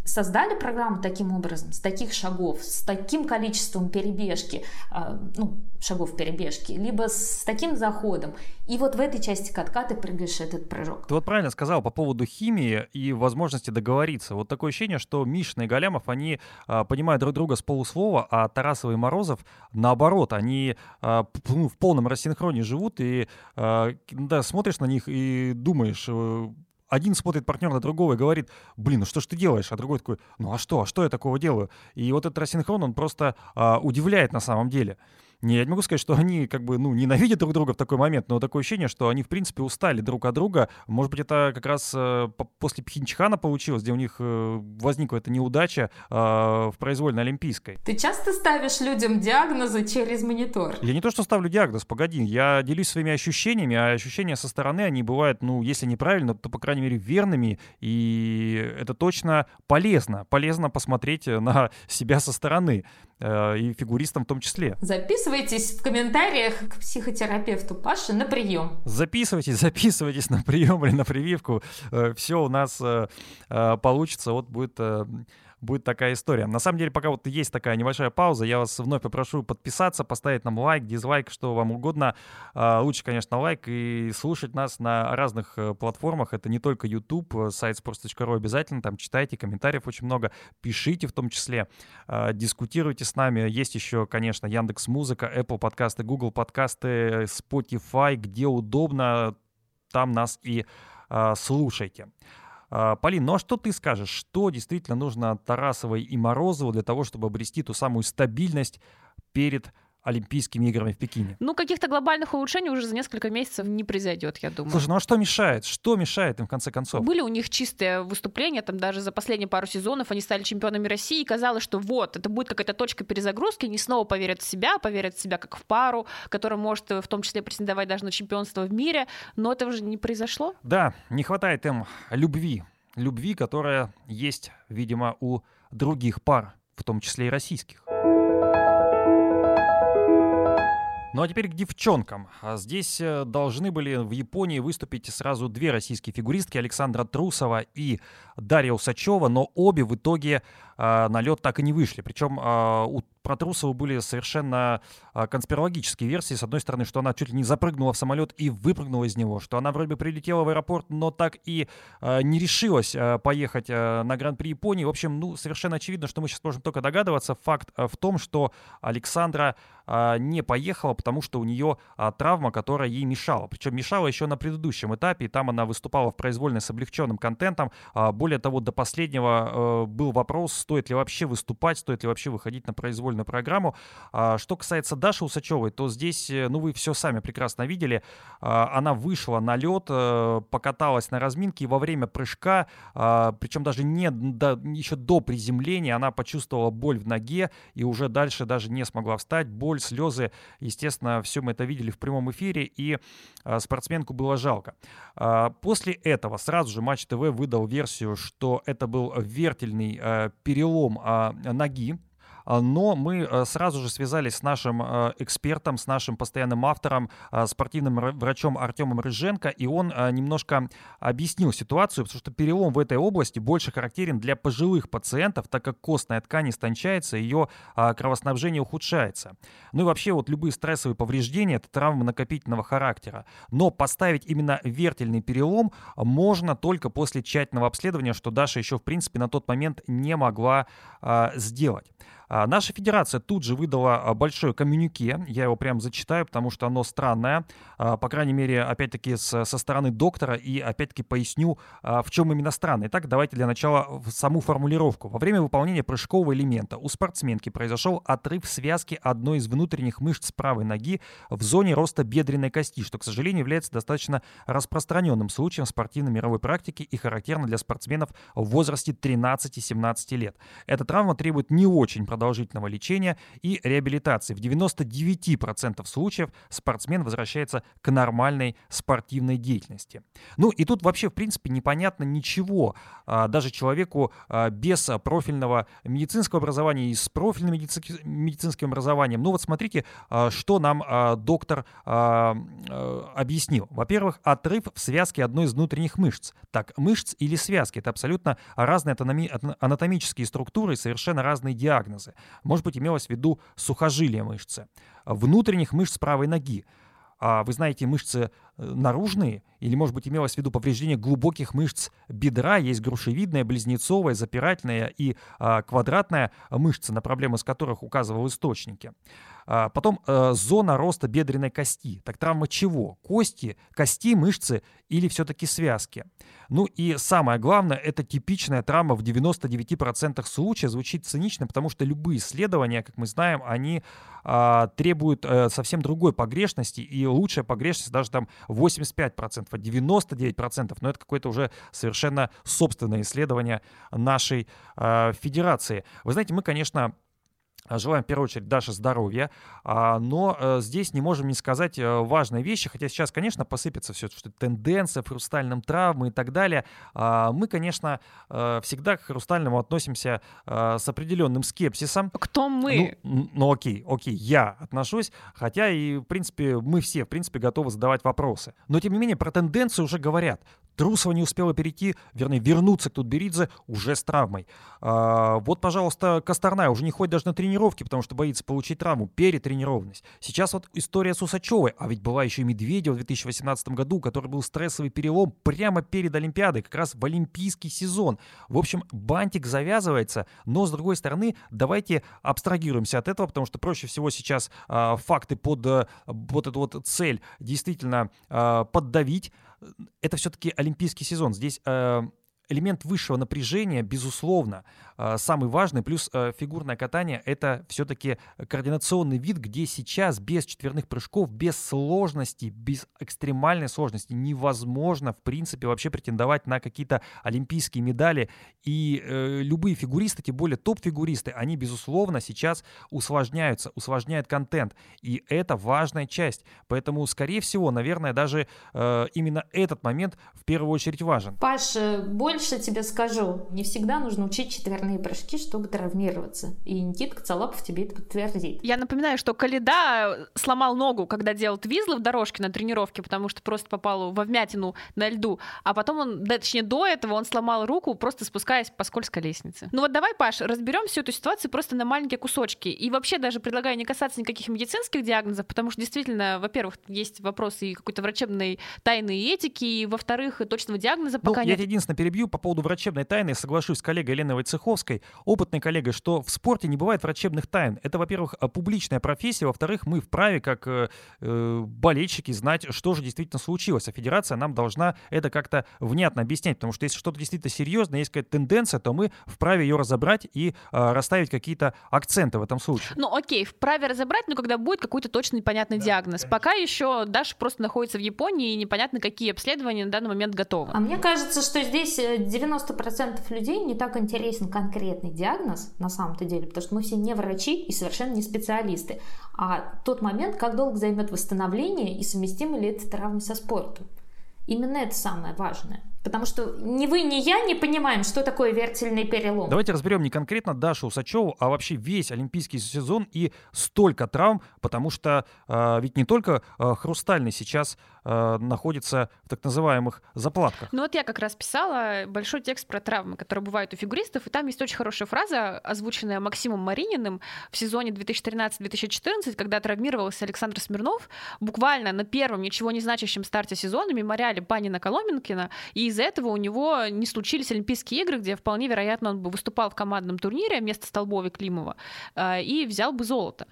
создали программу таким образом, с таких шагов, с таким количеством перебежки, а, ну, шагов перебежки, либо с таким заходом. И вот в этой части катка ты прыгаешь этот прыжок. Ты вот правильно сказал по поводу химии и возможности договориться. Вот такое ощущение, что Мишин и Галямов, они а, понимают друг друга с полуслова, а Тарасов и Морозов, наоборот, они а, ну, в полном рассинхроне живут, и да, смотришь на них и думаешь, э, один смотрит партнер на другого и говорит, блин, ну что ж ты делаешь? А другой такой, ну а что, а что я такого делаю? И вот этот рассинхрон, он просто а, удивляет на самом деле. Не, я не могу сказать, что они как бы, ну, ненавидят друг друга в такой момент, но такое ощущение, что они, в принципе, устали друг от друга. Может быть, это как раз э, после Пхенчхана получилось, где у них э, возникла эта неудача э, в произвольной Олимпийской. Ты часто ставишь людям диагнозы через монитор? Я не то, что ставлю диагноз, погоди, я делюсь своими ощущениями, а ощущения со стороны, они бывают, ну, если неправильно, то, по крайней мере, верными, и это точно полезно. Полезно посмотреть на (laughs) себя со стороны, э, и фигуристам в том числе. Записывай записывайтесь в комментариях к психотерапевту Паше на прием. Записывайтесь, записывайтесь на прием или на прививку. Э, Все у нас э, э, получится. Вот будет будет такая история. На самом деле, пока вот есть такая небольшая пауза, я вас вновь попрошу подписаться, поставить нам лайк, дизлайк, что вам угодно. А, лучше, конечно, лайк и слушать нас на разных э, платформах. Это не только YouTube, э, сайт sports.ru обязательно, там читайте, комментариев очень много, пишите в том числе, а, дискутируйте с нами. Есть еще, конечно, Яндекс Музыка, Apple подкасты, Google подкасты, Spotify, где удобно, там нас и а, слушайте. А, Полин, ну а что ты скажешь? Что действительно нужно Тарасовой и Морозову для того, чтобы обрести ту самую стабильность перед Олимпийскими играми в Пекине. Ну, каких-то глобальных улучшений уже за несколько месяцев не произойдет, я думаю. Слушай, ну а что мешает? Что мешает им в конце концов? Были у них чистые выступления, там даже за последние пару сезонов они стали чемпионами России, и казалось, что вот, это будет какая-то точка перезагрузки, они снова поверят в себя, поверят в себя как в пару, которая может в том числе претендовать даже на чемпионство в мире, но это уже не произошло. Да, не хватает им любви, любви, которая есть, видимо, у других пар, в том числе и российских. Ну а теперь к девчонкам. А здесь э, должны были в Японии выступить сразу две российские фигуристки, Александра Трусова и Дарья Усачева, но обе в итоге на лед так и не вышли. Причем э, у про Трусову были совершенно а, конспирологические версии. С одной стороны, что она чуть ли не запрыгнула в самолет и выпрыгнула из него, что она вроде бы прилетела в аэропорт, но так и а, не решилась а, поехать а, на Гран-при Японии. В общем, ну, совершенно очевидно, что мы сейчас можем только догадываться. Факт а, в том, что Александра а, не поехала, потому что у нее а, травма, которая ей мешала. Причем мешала еще на предыдущем этапе, и там она выступала в произвольной с облегченным контентом. А, более того, до последнего а, был вопрос, стоит ли вообще выступать, стоит ли вообще выходить на произвольную программу. А, что касается Даши Усачевой, то здесь, э, ну, вы все сами прекрасно видели. А, она вышла на лед, э, покаталась на разминке, и во время прыжка, а, причем даже не до, еще до приземления, она почувствовала боль в ноге и уже дальше даже не смогла встать. Боль, слезы, естественно, все мы это видели в прямом эфире, и спортсменку было жалко. После этого сразу же Матч ТВ выдал версию, что это был вертельный э, перелом ноги, а, но мы э, сразу же связались с нашим э, экспертом, с нашим постоянным автором, э, спортивным врачом Артемом Рыженко, и он немножко объяснил ситуацию, потому что перелом в этой области больше характерен для пожилых пациентов, так как костная ткань истончается, ее а, кровоснабжение ухудшается. Ну и вообще вот любые стрессовые повреждения — это травмы накопительного характера. Но поставить именно вертельный перелом можно только после тщательного обследования, что Даша еще, в принципе, на тот момент не могла а, сделать. А, наша федерация тут же выдала а, большое коммюнике, я его прям зачитаю, потому что оно странное, а, по крайней мере, опять-таки со стороны доктора, и опять-таки поясню, в чем именно странно. Итак, давайте для начала саму формулировку. Во время выполнения прыжкового элемента у спортсменки произошел отрыв связки одной из внутренних мышц правой ноги в зоне роста бедренной кости, что, к сожалению, является достаточно распространенным случаем в спортивной мировой практике и характерно для спортсменов в возрасте 13-17 лет. Эта травма требует не очень продолжительного продолжительного лечения и реабилитации. В 99% случаев спортсмен возвращается к нормальной спортивной деятельности. Ну и тут вообще, в принципе, непонятно ничего. А, даже человеку а, без профильного медицинского образования и с профильным медицинским образованием. Ну вот смотрите, а, что нам доктор объяснил. Во-первых, отрыв в связке одной из внутренних мышц. Так, мышц или связки — это абсолютно разные анатомические структуры и совершенно разные диагнозы мышцы. Может быть, имелось в виду сухожилие мышцы. Внутренних мышц правой ноги. А вы знаете, мышцы наружные, или, может быть, имелось в виду повреждение глубоких мышц бедра, есть грушевидная, близнецовая, запирательная и а, квадратная мышцы, на проблемы с которых указывал источники. А, потом а, зона роста бедренной кости. Так травма чего? Кости, кости, мышцы или все-таки связки? Ну и самое главное, это типичная травма в 99% случаев. Звучит цинично, потому что любые исследования, как мы знаем, они а, требуют а, совсем другой погрешности, и лучшая погрешность даже там 85%, а 99%, но это какое-то уже совершенно собственное исследование нашей а, федерации. Вы знаете, мы, конечно, желаем в первую очередь Даше здоровья, а, но э, здесь не можем не сказать э, важные вещи, хотя сейчас, конечно, посыпется все, что тенденция, хрустальным травмы и так далее. А, мы, конечно, э, всегда к хрустальному относимся с определенным скепсисом. Кто мы? Ну, ну окей, окей, я отношусь, хотя и, в принципе, мы все, в принципе, готовы задавать вопросы. Но, тем не менее, про тенденцию уже говорят. Трусова не успела перейти, вернее, вернуться к Тутберидзе уже с травмой. Вот, пожалуйста, Косторная уже не ходит даже на тренировки, потому что боится получить травму, перетренированность. Сейчас вот история с Усачевой, а ведь была еще и Медведева в 2018 году, который был стрессовый перелом прямо перед Олимпиадой, как раз в олимпийский сезон. В общем, бантик завязывается, но с другой стороны, давайте абстрагируемся от этого, потому что проще всего сейчас э, факты под э, вот эту вот цель действительно э, поддавить. Это все-таки олимпийский сезон. Здесь э, элемент высшего напряжения, безусловно, а, самый важный. Плюс а, фигурное катание — это все-таки координационный вид, где сейчас без четверных прыжков, без сложности, без экстремальной сложности невозможно, в принципе, вообще претендовать на какие-то олимпийские медали. И э, любые фигуристы, тем более топ-фигуристы, они, безусловно, сейчас усложняются, усложняют контент. И это важная часть. Поэтому, скорее всего, наверное, даже э, именно этот момент в первую очередь важен. Паш, э, более больше тебе скажу, не всегда нужно учить четверные прыжки, чтобы травмироваться. И Никита Коцалапов тебе это подтвердит. Я напоминаю, что Калида сломал ногу, когда делал твизлы в дорожке на тренировке, потому что просто попал во вмятину на льду. А потом он, да, точнее, до этого он сломал руку, просто спускаясь по скользкой лестнице. Ну вот давай, Паш, разберем всю эту ситуацию просто на маленькие кусочки. И вообще даже предлагаю не касаться никаких медицинских диагнозов, потому что действительно, во-первых, есть вопросы и какой-то врачебной тайны и этики, и во-вторых, точного диагноза ну, пока я нет. Я единственное перебью по поводу врачебной тайны. Соглашусь с коллегой Еленой Войцеховской, опытной коллегой, что в спорте не бывает врачебных тайн. Это, во-первых, э, публичная профессия, во-вторых, мы вправе, как э, э, болельщики, знать, что же действительно случилось. А федерация нам должна это как-то внятно объяснять, потому что если что-то действительно серьезное, есть какая-то тенденция, то мы вправе ее разобрать и э, расставить какие-то акценты в этом случае. Ну окей, вправе разобрать, но когда будет какой-то точный понятный да, диагноз. Конечно. Пока еще Даша просто находится в Японии, и непонятно, какие обследования на данный момент готовы. А мне кажется, что здесь 90% э, людей не так интересен конкретный диагноз на самом-то деле, потому что мы все не врачи и совершенно не специалисты. А тот момент, как долго займет восстановление и совместимы ли это травмы со спортом. Именно это самое важное. Потому что ни вы, ни я не понимаем, что такое вертельный перелом. Давайте разберем не конкретно Дашу Усачеву, а вообще весь олимпийский сезон и столько травм, потому что э, ведь не только э, Хрустальный сейчас э, находится в так называемых заплатках. Ну вот я как раз писала большой текст про травмы, которые бывают у фигуристов, и там есть очень хорошая фраза, озвученная Максимом Марининым в сезоне 2013-2014, когда травмировался Александр Смирнов, буквально на первом ничего не значащем старте сезона мемориале Панина Коломенкина, и из-за этого у него не случились Олимпийские игры, где вполне вероятно он бы выступал в командном турнире вместо Столбова и Климова э, и взял бы золото.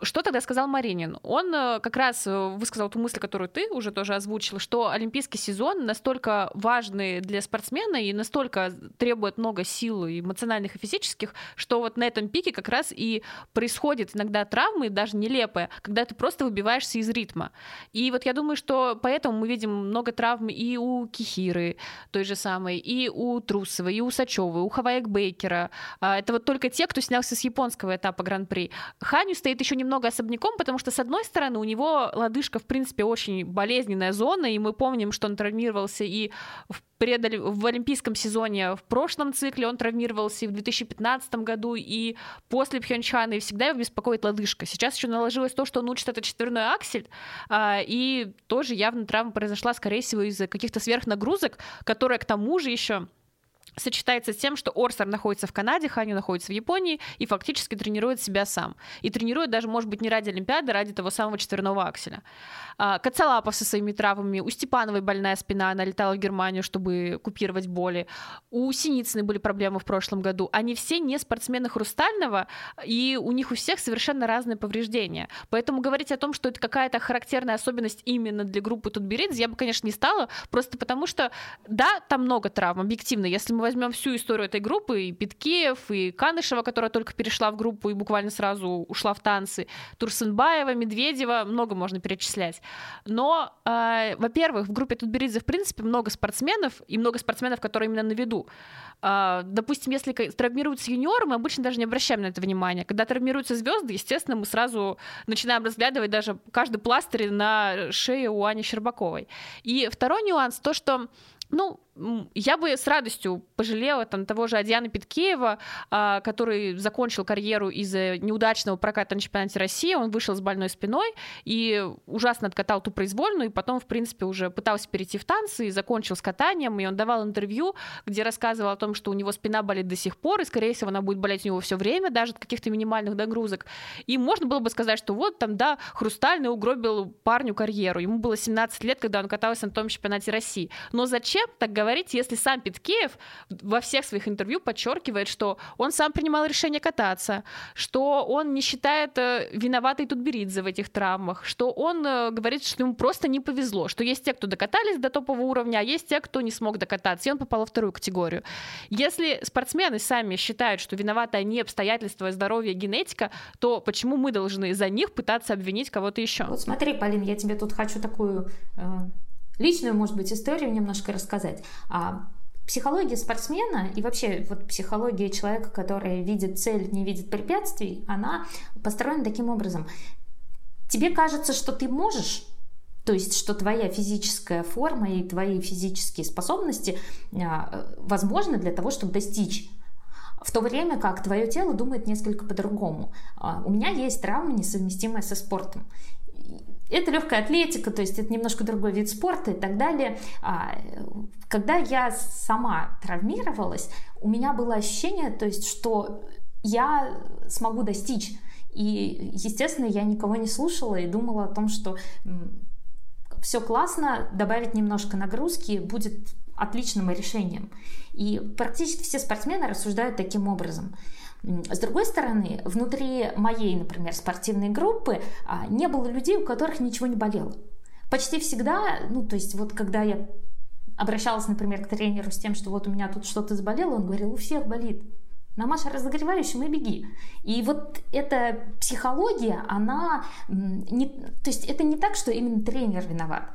Что тогда сказал Маринин? Он э, как раз э, высказал ту мысль, которую ты уже тоже озвучила, что олимпийский сезон настолько важный для спортсмена и настолько требует много сил и эмоциональных и физических, что вот на этом пике как раз и происходит иногда травмы, даже нелепые, когда ты просто выбиваешься из ритма. И вот я думаю, что поэтому мы видим много травм и у Кихиры той же самой, и у Трусовой, и у Сачевой, у Хаваек Бейкера. А, это вот только те, кто снялся с японского этапа Гран-при. Ханю стоит еще немного особняком, потому что, с одной стороны, у него лодыжка, в принципе, очень болезненная зона, и мы помним, что он травмировался и в предали в олимпийском сезоне в прошлом цикле он травмировался и в 2015 году, и после Пхенчхана, и всегда его беспокоит лодыжка. Сейчас еще наложилось то, что он учит этот четверной аксель, а, и тоже явно травма произошла, скорее всего, из-за каких-то сверхнагрузок, которые к тому же еще сочетается с тем, что Орсер находится в Канаде, Ханю находится в Японии и фактически тренирует себя сам. И тренирует даже, может быть, не ради Олимпиады, а ради того самого четверного акселя. А, Кацалапов со своими травмами, у Степановой больная спина, она летала в Германию, чтобы купировать боли. У Синицыной были проблемы в прошлом году. Они все не спортсмены Хрустального, и у них у всех совершенно разные повреждения. Поэтому говорить о том, что это какая-то характерная особенность именно для группы Тутберидзе, я бы, конечно, не стала, просто потому что, да, там много травм, объективно. Если мы возьмем всю историю этой группы, и Питкеев, и Канышева, которая только перешла в группу и буквально сразу ушла в танцы, Турсенбаева, Медведева, много можно перечислять. Но, э, во-первых, в группе Тутберидзе, в принципе, много спортсменов, и много спортсменов, которые именно на виду. Э, допустим, если травмируются юниоры, мы обычно даже не обращаем на это внимания. Когда травмируются звезды, естественно, мы сразу начинаем разглядывать даже каждый пластырь на шее у Ани Щербаковой. И второй нюанс, то, что ну, я бы с радостью пожалела там того же Адиана Питкеева, а, который закончил карьеру из-за неудачного проката на чемпионате России. Он вышел с больной спиной и ужасно откатал ту произвольную, и потом, в принципе, уже пытался перейти в танцы и закончил с катанием. И он давал интервью, где рассказывал о том, что у него спина болит до сих пор, и, скорее всего, она будет болеть у него все время, даже от каких-то минимальных нагрузок. И можно было бы сказать, что вот там, да, Хрустальный угробил парню карьеру. Ему было 17 лет, когда он катался на том чемпионате России. Но зачем так говорить? Говорить, если сам Питкеев во всех своих интервью подчеркивает, что он сам принимал решение кататься, что он не считает э, виноватой Тутберидзе в этих травмах, что он э, говорит, что ему просто не повезло, что есть те, кто докатались до топового уровня, а есть те, кто не смог докататься, и он попал во вторую категорию. Если спортсмены сами считают, что виноваты они обстоятельства, здоровье, генетика, то почему мы должны за них пытаться обвинить кого-то еще? Вот смотри, Полин, я тебе тут хочу такую э, личную, может быть, историю немножко рассказать. А психология спортсмена и вообще вот психология человека, который видит цель, не видит препятствий, она построена таким образом. Тебе кажется, что ты можешь, То есть, что твоя физическая форма и твои физические способности а, возможны для того, чтобы достичь в то время как твое тело думает несколько по-другому. А, у меня есть травма, несовместимая со спортом. Это легкая атлетика, то есть это немножко другой вид спорта и так далее. А, когда я сама травмировалась, у меня было ощущение, то есть, что я смогу достичь. И, естественно, я никого не слушала и думала о том, что все классно, добавить немножко нагрузки будет отличным решением. И практически все спортсмены рассуждают таким образом. С другой стороны, внутри моей, например, спортивной группы а, не было людей, у которых ничего не болело. Почти всегда, ну, то есть вот когда я обращалась, например, к тренеру с тем, что вот у меня тут что-то заболело, он говорил, у всех болит. Намажь разогревающим и беги. И вот эта психология, она не, то есть это не так, что именно тренер виноват.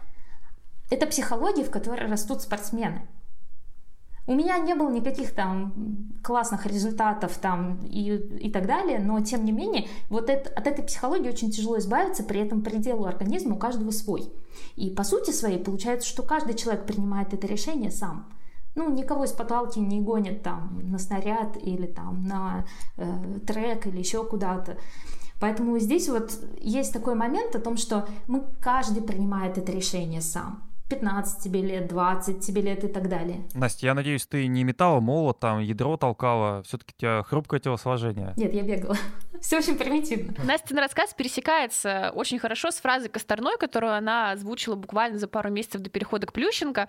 Это психология, в которой растут спортсмены. У меня не было никаких там классных результатов там и, и так далее, но тем не менее вот это, от этой психологии очень тяжело избавиться, при этом предел организма у каждого свой. И по сути своей получается, что каждый человек принимает это решение сам. Ну, никого из потолки не гонят там на снаряд или там на э, трек или еще куда-то. Поэтому здесь вот есть такой момент о том, что мы каждый принимает это решение сам. 15 тебе лет, 20 тебе лет и так далее. Настя, я надеюсь, ты не метала молот, там, ядро толкала, все-таки у тебя хрупкое телосложение. Нет, я бегала. (laughs) Все очень примитивно. Настин рассказ пересекается очень хорошо с фразой Косторной, которую она озвучила буквально за пару месяцев до перехода к Плющенко.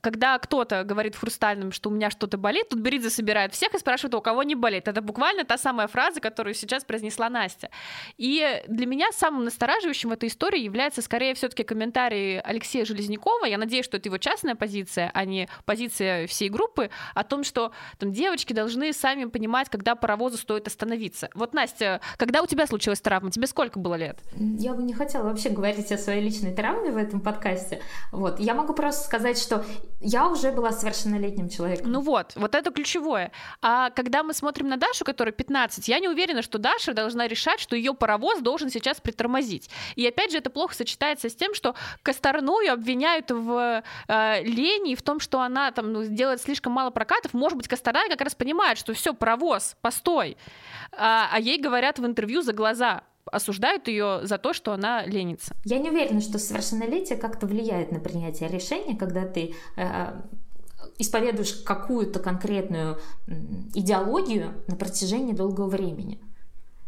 Когда кто-то говорит в Хрустальном, что у меня что-то болит, тут Беридзе собирает всех и спрашивает, у кого не болит. Это буквально та самая фраза, которую сейчас произнесла Настя. И для меня самым настораживающим в этой истории является скорее все-таки комментарий Алексея Железнякова. Я надеюсь, что это его частная позиция, а не позиция всей группы, о том, что там девочки должны сами понимать, когда паровозу стоит остановиться. Вот, Настя, когда у тебя случилась травма? Тебе сколько было лет? Я бы не хотела вообще говорить о своей личной травме в этом подкасте. Вот. Я могу просто сказать, что я уже была совершеннолетним человеком. Ну вот, вот это ключевое. А когда мы смотрим на Дашу, которая 15, я не уверена, что Даша должна решать, что ее паровоз должен сейчас притормозить. И опять же, это плохо сочетается с тем, что Косторную обвиняют в э, лени в том, что она там ну, делает слишком мало прокатов. Может быть, Косторная как раз понимает, что все, паровоз, постой. А, а ей говорят, в интервью за глаза, осуждают ее за то, что она ленится. Я не уверена, что совершеннолетие как-то влияет на принятие решения, когда ты э, исповедуешь какую-то конкретную идеологию на протяжении долгого времени.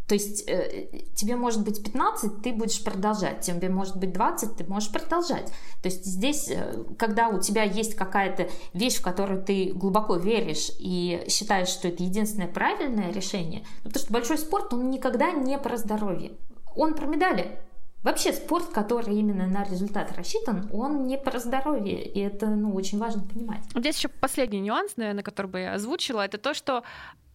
То есть э, тебе может быть 15, ты будешь продолжать, тебе может быть 20, ты можешь продолжать. То есть здесь, э, когда у тебя есть какая-то вещь, в которую ты глубоко веришь и считаешь, что это единственное правильное решение, ну, потому что большой спорт, он никогда не про здоровье, он про медали. Вообще спорт, который именно на результат рассчитан, он не про здоровье, и это ну, очень важно понимать. Здесь еще последний нюанс, наверное, который бы я озвучила, это то, что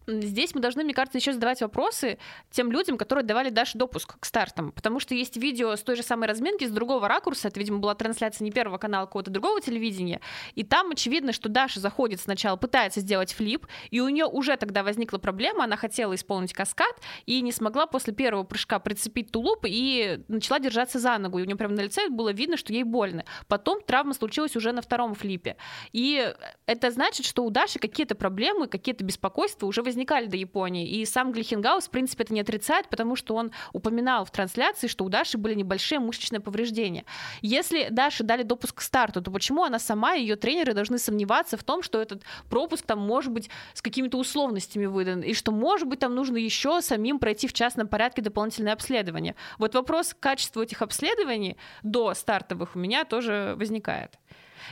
здесь мы должны, мне кажется, еще задавать вопросы тем людям, которые давали Даше допуск к стартам. Потому что есть видео с той же самой разминки, с другого ракурса. Это, видимо, была трансляция не первого канала, а какого-то другого телевидения. И там очевидно, что Даша заходит сначала, пытается сделать флип, и у нее уже тогда возникла проблема. Она хотела исполнить каскад и не смогла после первого прыжка прицепить тулуп и начала держаться за ногу. И у нее прямо на лице было видно, что ей больно. Потом травма случилась уже на втором флипе. И это значит, что у Даши какие-то проблемы, какие-то беспокойства уже возникли возникали до Японии. И сам Глихенгаус, в принципе, это не отрицает, потому что он упоминал в трансляции, что у Даши были небольшие мышечные повреждения. Если Даше дали допуск к старту, то почему она сама и ее тренеры должны сомневаться в том, что этот пропуск там может быть с какими-то условностями выдан, и что, может быть, там нужно еще самим пройти в частном порядке дополнительное обследование. Вот вопрос качества этих обследований до стартовых у меня тоже возникает.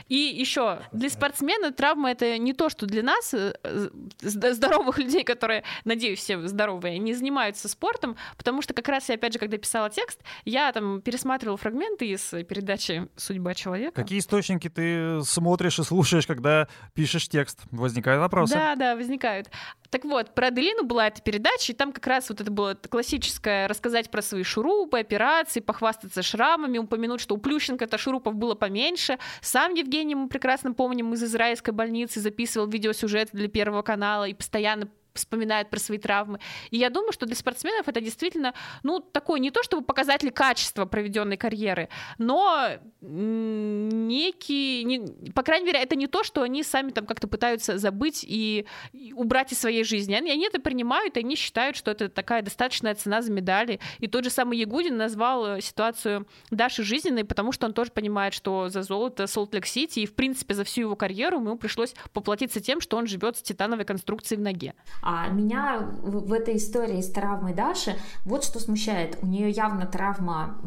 И еще, для спортсмена травма это не то, что для нас, э, здоровых (laughs) людей, которые, надеюсь, все здоровые, не занимаются спортом, потому что как раз я, опять же, когда писала текст, я там пересматривала фрагменты из передачи «Судьба человека». Какие источники ты смотришь и слушаешь, когда пишешь текст? Возникают вопросы? Да, да, возникают. Так вот, про Аделину была эта передача, и там как раз вот это было классическое рассказать про свои шурупы, операции, похвастаться шрамами, упомянуть, что у Плющенко-то шурупов было поменьше. Сам Евгений, мы прекрасно помним, из израильской больницы записывал видеосюжет для Первого канала и постоянно вспоминают про свои травмы. И я думаю, что для спортсменов это действительно, ну, такой не то чтобы показатель качества проведенной карьеры, но некий, не, по крайней мере, это не то, что они сами там как-то пытаются забыть и, и убрать из своей жизни. Они, они это принимают, и они считают, что это такая достаточная цена за медали. И тот же самый Ягудин назвал ситуацию Даши жизненной, потому что он тоже понимает, что за золото Солт-Лейк-Сити и, в принципе, за всю его карьеру ему пришлось поплатиться тем, что он живет с титановой конструкцией в ноге. А меня в, этой истории с травмой Даши вот что смущает. У нее явно травма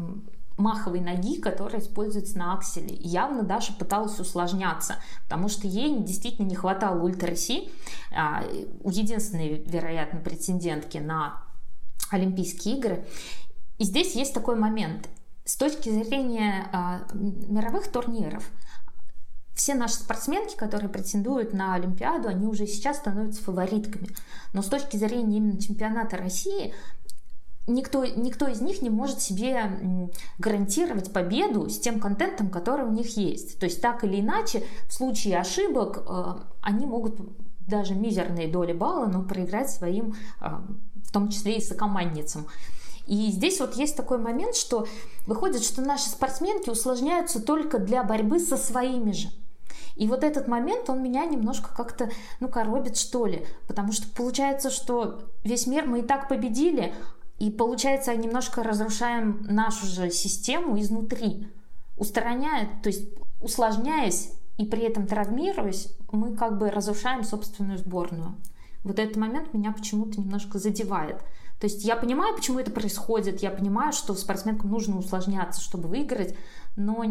маховой ноги, которая используется на акселе. И явно Даша пыталась усложняться, потому что ей действительно не хватало ультраси. А, единственной, вероятно, претендентки на Олимпийские игры. И здесь есть такой момент. С точки зрения а, мировых турниров, все наши спортсменки, которые претендуют на Олимпиаду, они уже сейчас становятся фаворитками. Но с точки зрения именно чемпионата России, никто, никто из них не может себе гарантировать победу с тем контентом, который у них есть. То есть так или иначе, в случае ошибок, э, они могут даже мизерные доли балла, но проиграть своим, э, в том числе и сокомандницам. И здесь вот есть такой момент, что выходит, что наши спортсменки усложняются только для борьбы со своими же. И вот этот момент, он меня немножко как-то, ну, коробит, что ли. Потому что получается, что весь мир мы и так победили, и получается, немножко разрушаем нашу же систему изнутри, устраняя, то есть усложняясь и при этом травмируясь, мы как бы разрушаем собственную сборную. Вот этот момент меня почему-то немножко задевает. То есть я понимаю, почему это происходит, я понимаю, что спортсменкам нужно усложняться, чтобы выиграть, но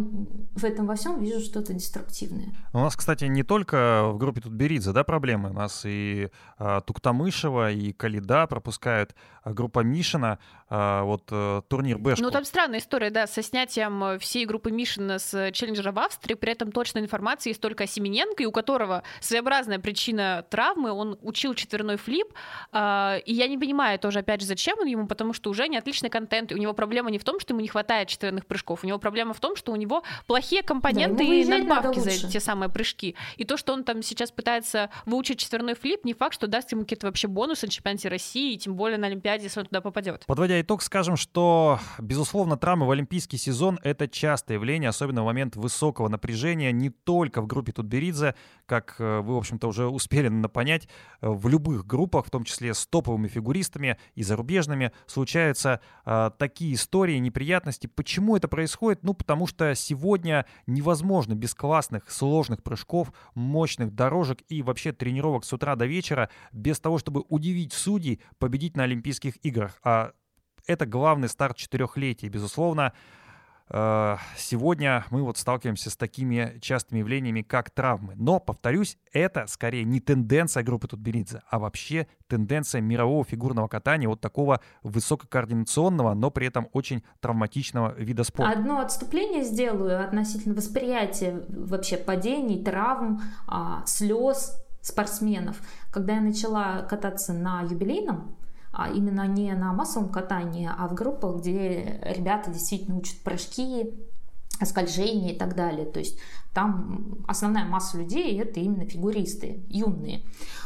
в этом во всем вижу что-то деструктивное. У нас, кстати, не только в группе тут Беридзе, да, проблемы. У нас и а, Туктамышева, и Калида пропускают, а, группа Мишина, а, вот а, турнир Бэшку. Ну, там странная история, да, со снятием э, всей группы Мишина с челленджера в Австрии, при этом точной информации есть только о Семененко, и у которого своеобразная причина травмы, он учил четверной флип, а, и я не понимаю тоже, опять же, зачем он ему, потому что уже не отличный контент, и у него проблема не в том, что ему не хватает четверных прыжков, у него проблема в том, том, что у него плохие компоненты да, и надбавки за те самые прыжки. И то, что он там сейчас пытается выучить четверной флип, не факт, что даст ему какие-то вообще бонусы на чемпионате России, и тем более на Олимпиаде, если он туда попадет. Подводя итог, скажем, что, безусловно, травмы в олимпийский сезон — это частое явление, особенно в момент высокого напряжения, не только в группе Тутберидзе, как э, вы, в общем-то, уже успели понять, э, в любых группах, в том числе с топовыми фигуристами и зарубежными, случаются э, такие истории, неприятности. Почему это происходит? Ну, потому потому что сегодня невозможно без классных, сложных прыжков, мощных дорожек и вообще тренировок с утра до вечера, без того, чтобы удивить судей, победить на Олимпийских играх. А это главный старт четырехлетия, безусловно. Э, сегодня мы вот сталкиваемся с такими частыми явлениями, как травмы. Но, повторюсь, это скорее не тенденция группы Тутберидзе, а вообще тенденция мирового фигурного катания, вот такого высококоординационного, но при этом очень травматичного вида спорта. Одно отступление сделаю относительно восприятия вообще падений, травм, а, слез спортсменов. Когда я начала кататься на юбилейном, а именно не на массовом катании, а в группах, где ребята действительно учат прыжки, скольжение и так далее. То есть там основная масса людей это именно фигуристы, юные.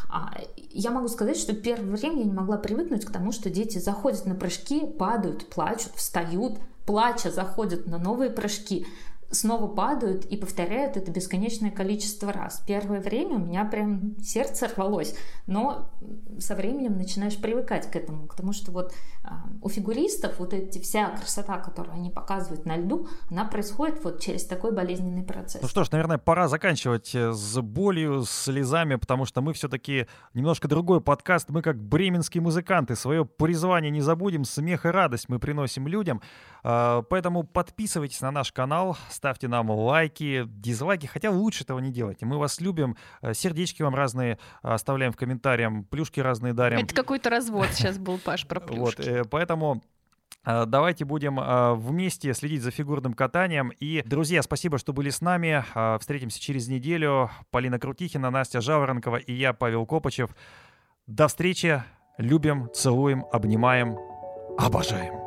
А, я могу сказать, что первое время я не могла привыкнуть к тому, что дети заходят на прыжки, падают, плачут, встают, плача заходят на новые прыжки снова падают и повторяют это бесконечное количество раз. Первое время у меня прям сердце рвалось, но со временем начинаешь привыкать к этому, потому что вот а, у фигуристов вот эти вся красота, которую они показывают на льду, она происходит вот через такой болезненный процесс. Ну что ж, наверное, пора заканчивать э, с болью, с слезами, потому что мы все-таки немножко другой подкаст, мы как бременские музыканты, свое призвание не забудем, смех и радость мы приносим людям, поэтому подписывайтесь на наш канал, ставьте нам лайки, дизлайки, хотя лучше этого не делайте. Мы вас любим, э, сердечки вам разные оставляем в комментариях, плюшки разные дарим. Это какой-то развод сейчас был, Паш, про плюшки. Вот, э, поэтому э, Давайте будем вместе следить за фигурным катанием. И, друзья, спасибо, что были с нами. Встретимся через неделю. Полина Крутихина, Настя Жаворонкова и я, Павел Копачев. До встречи. Любим, целуем, обнимаем, обожаем.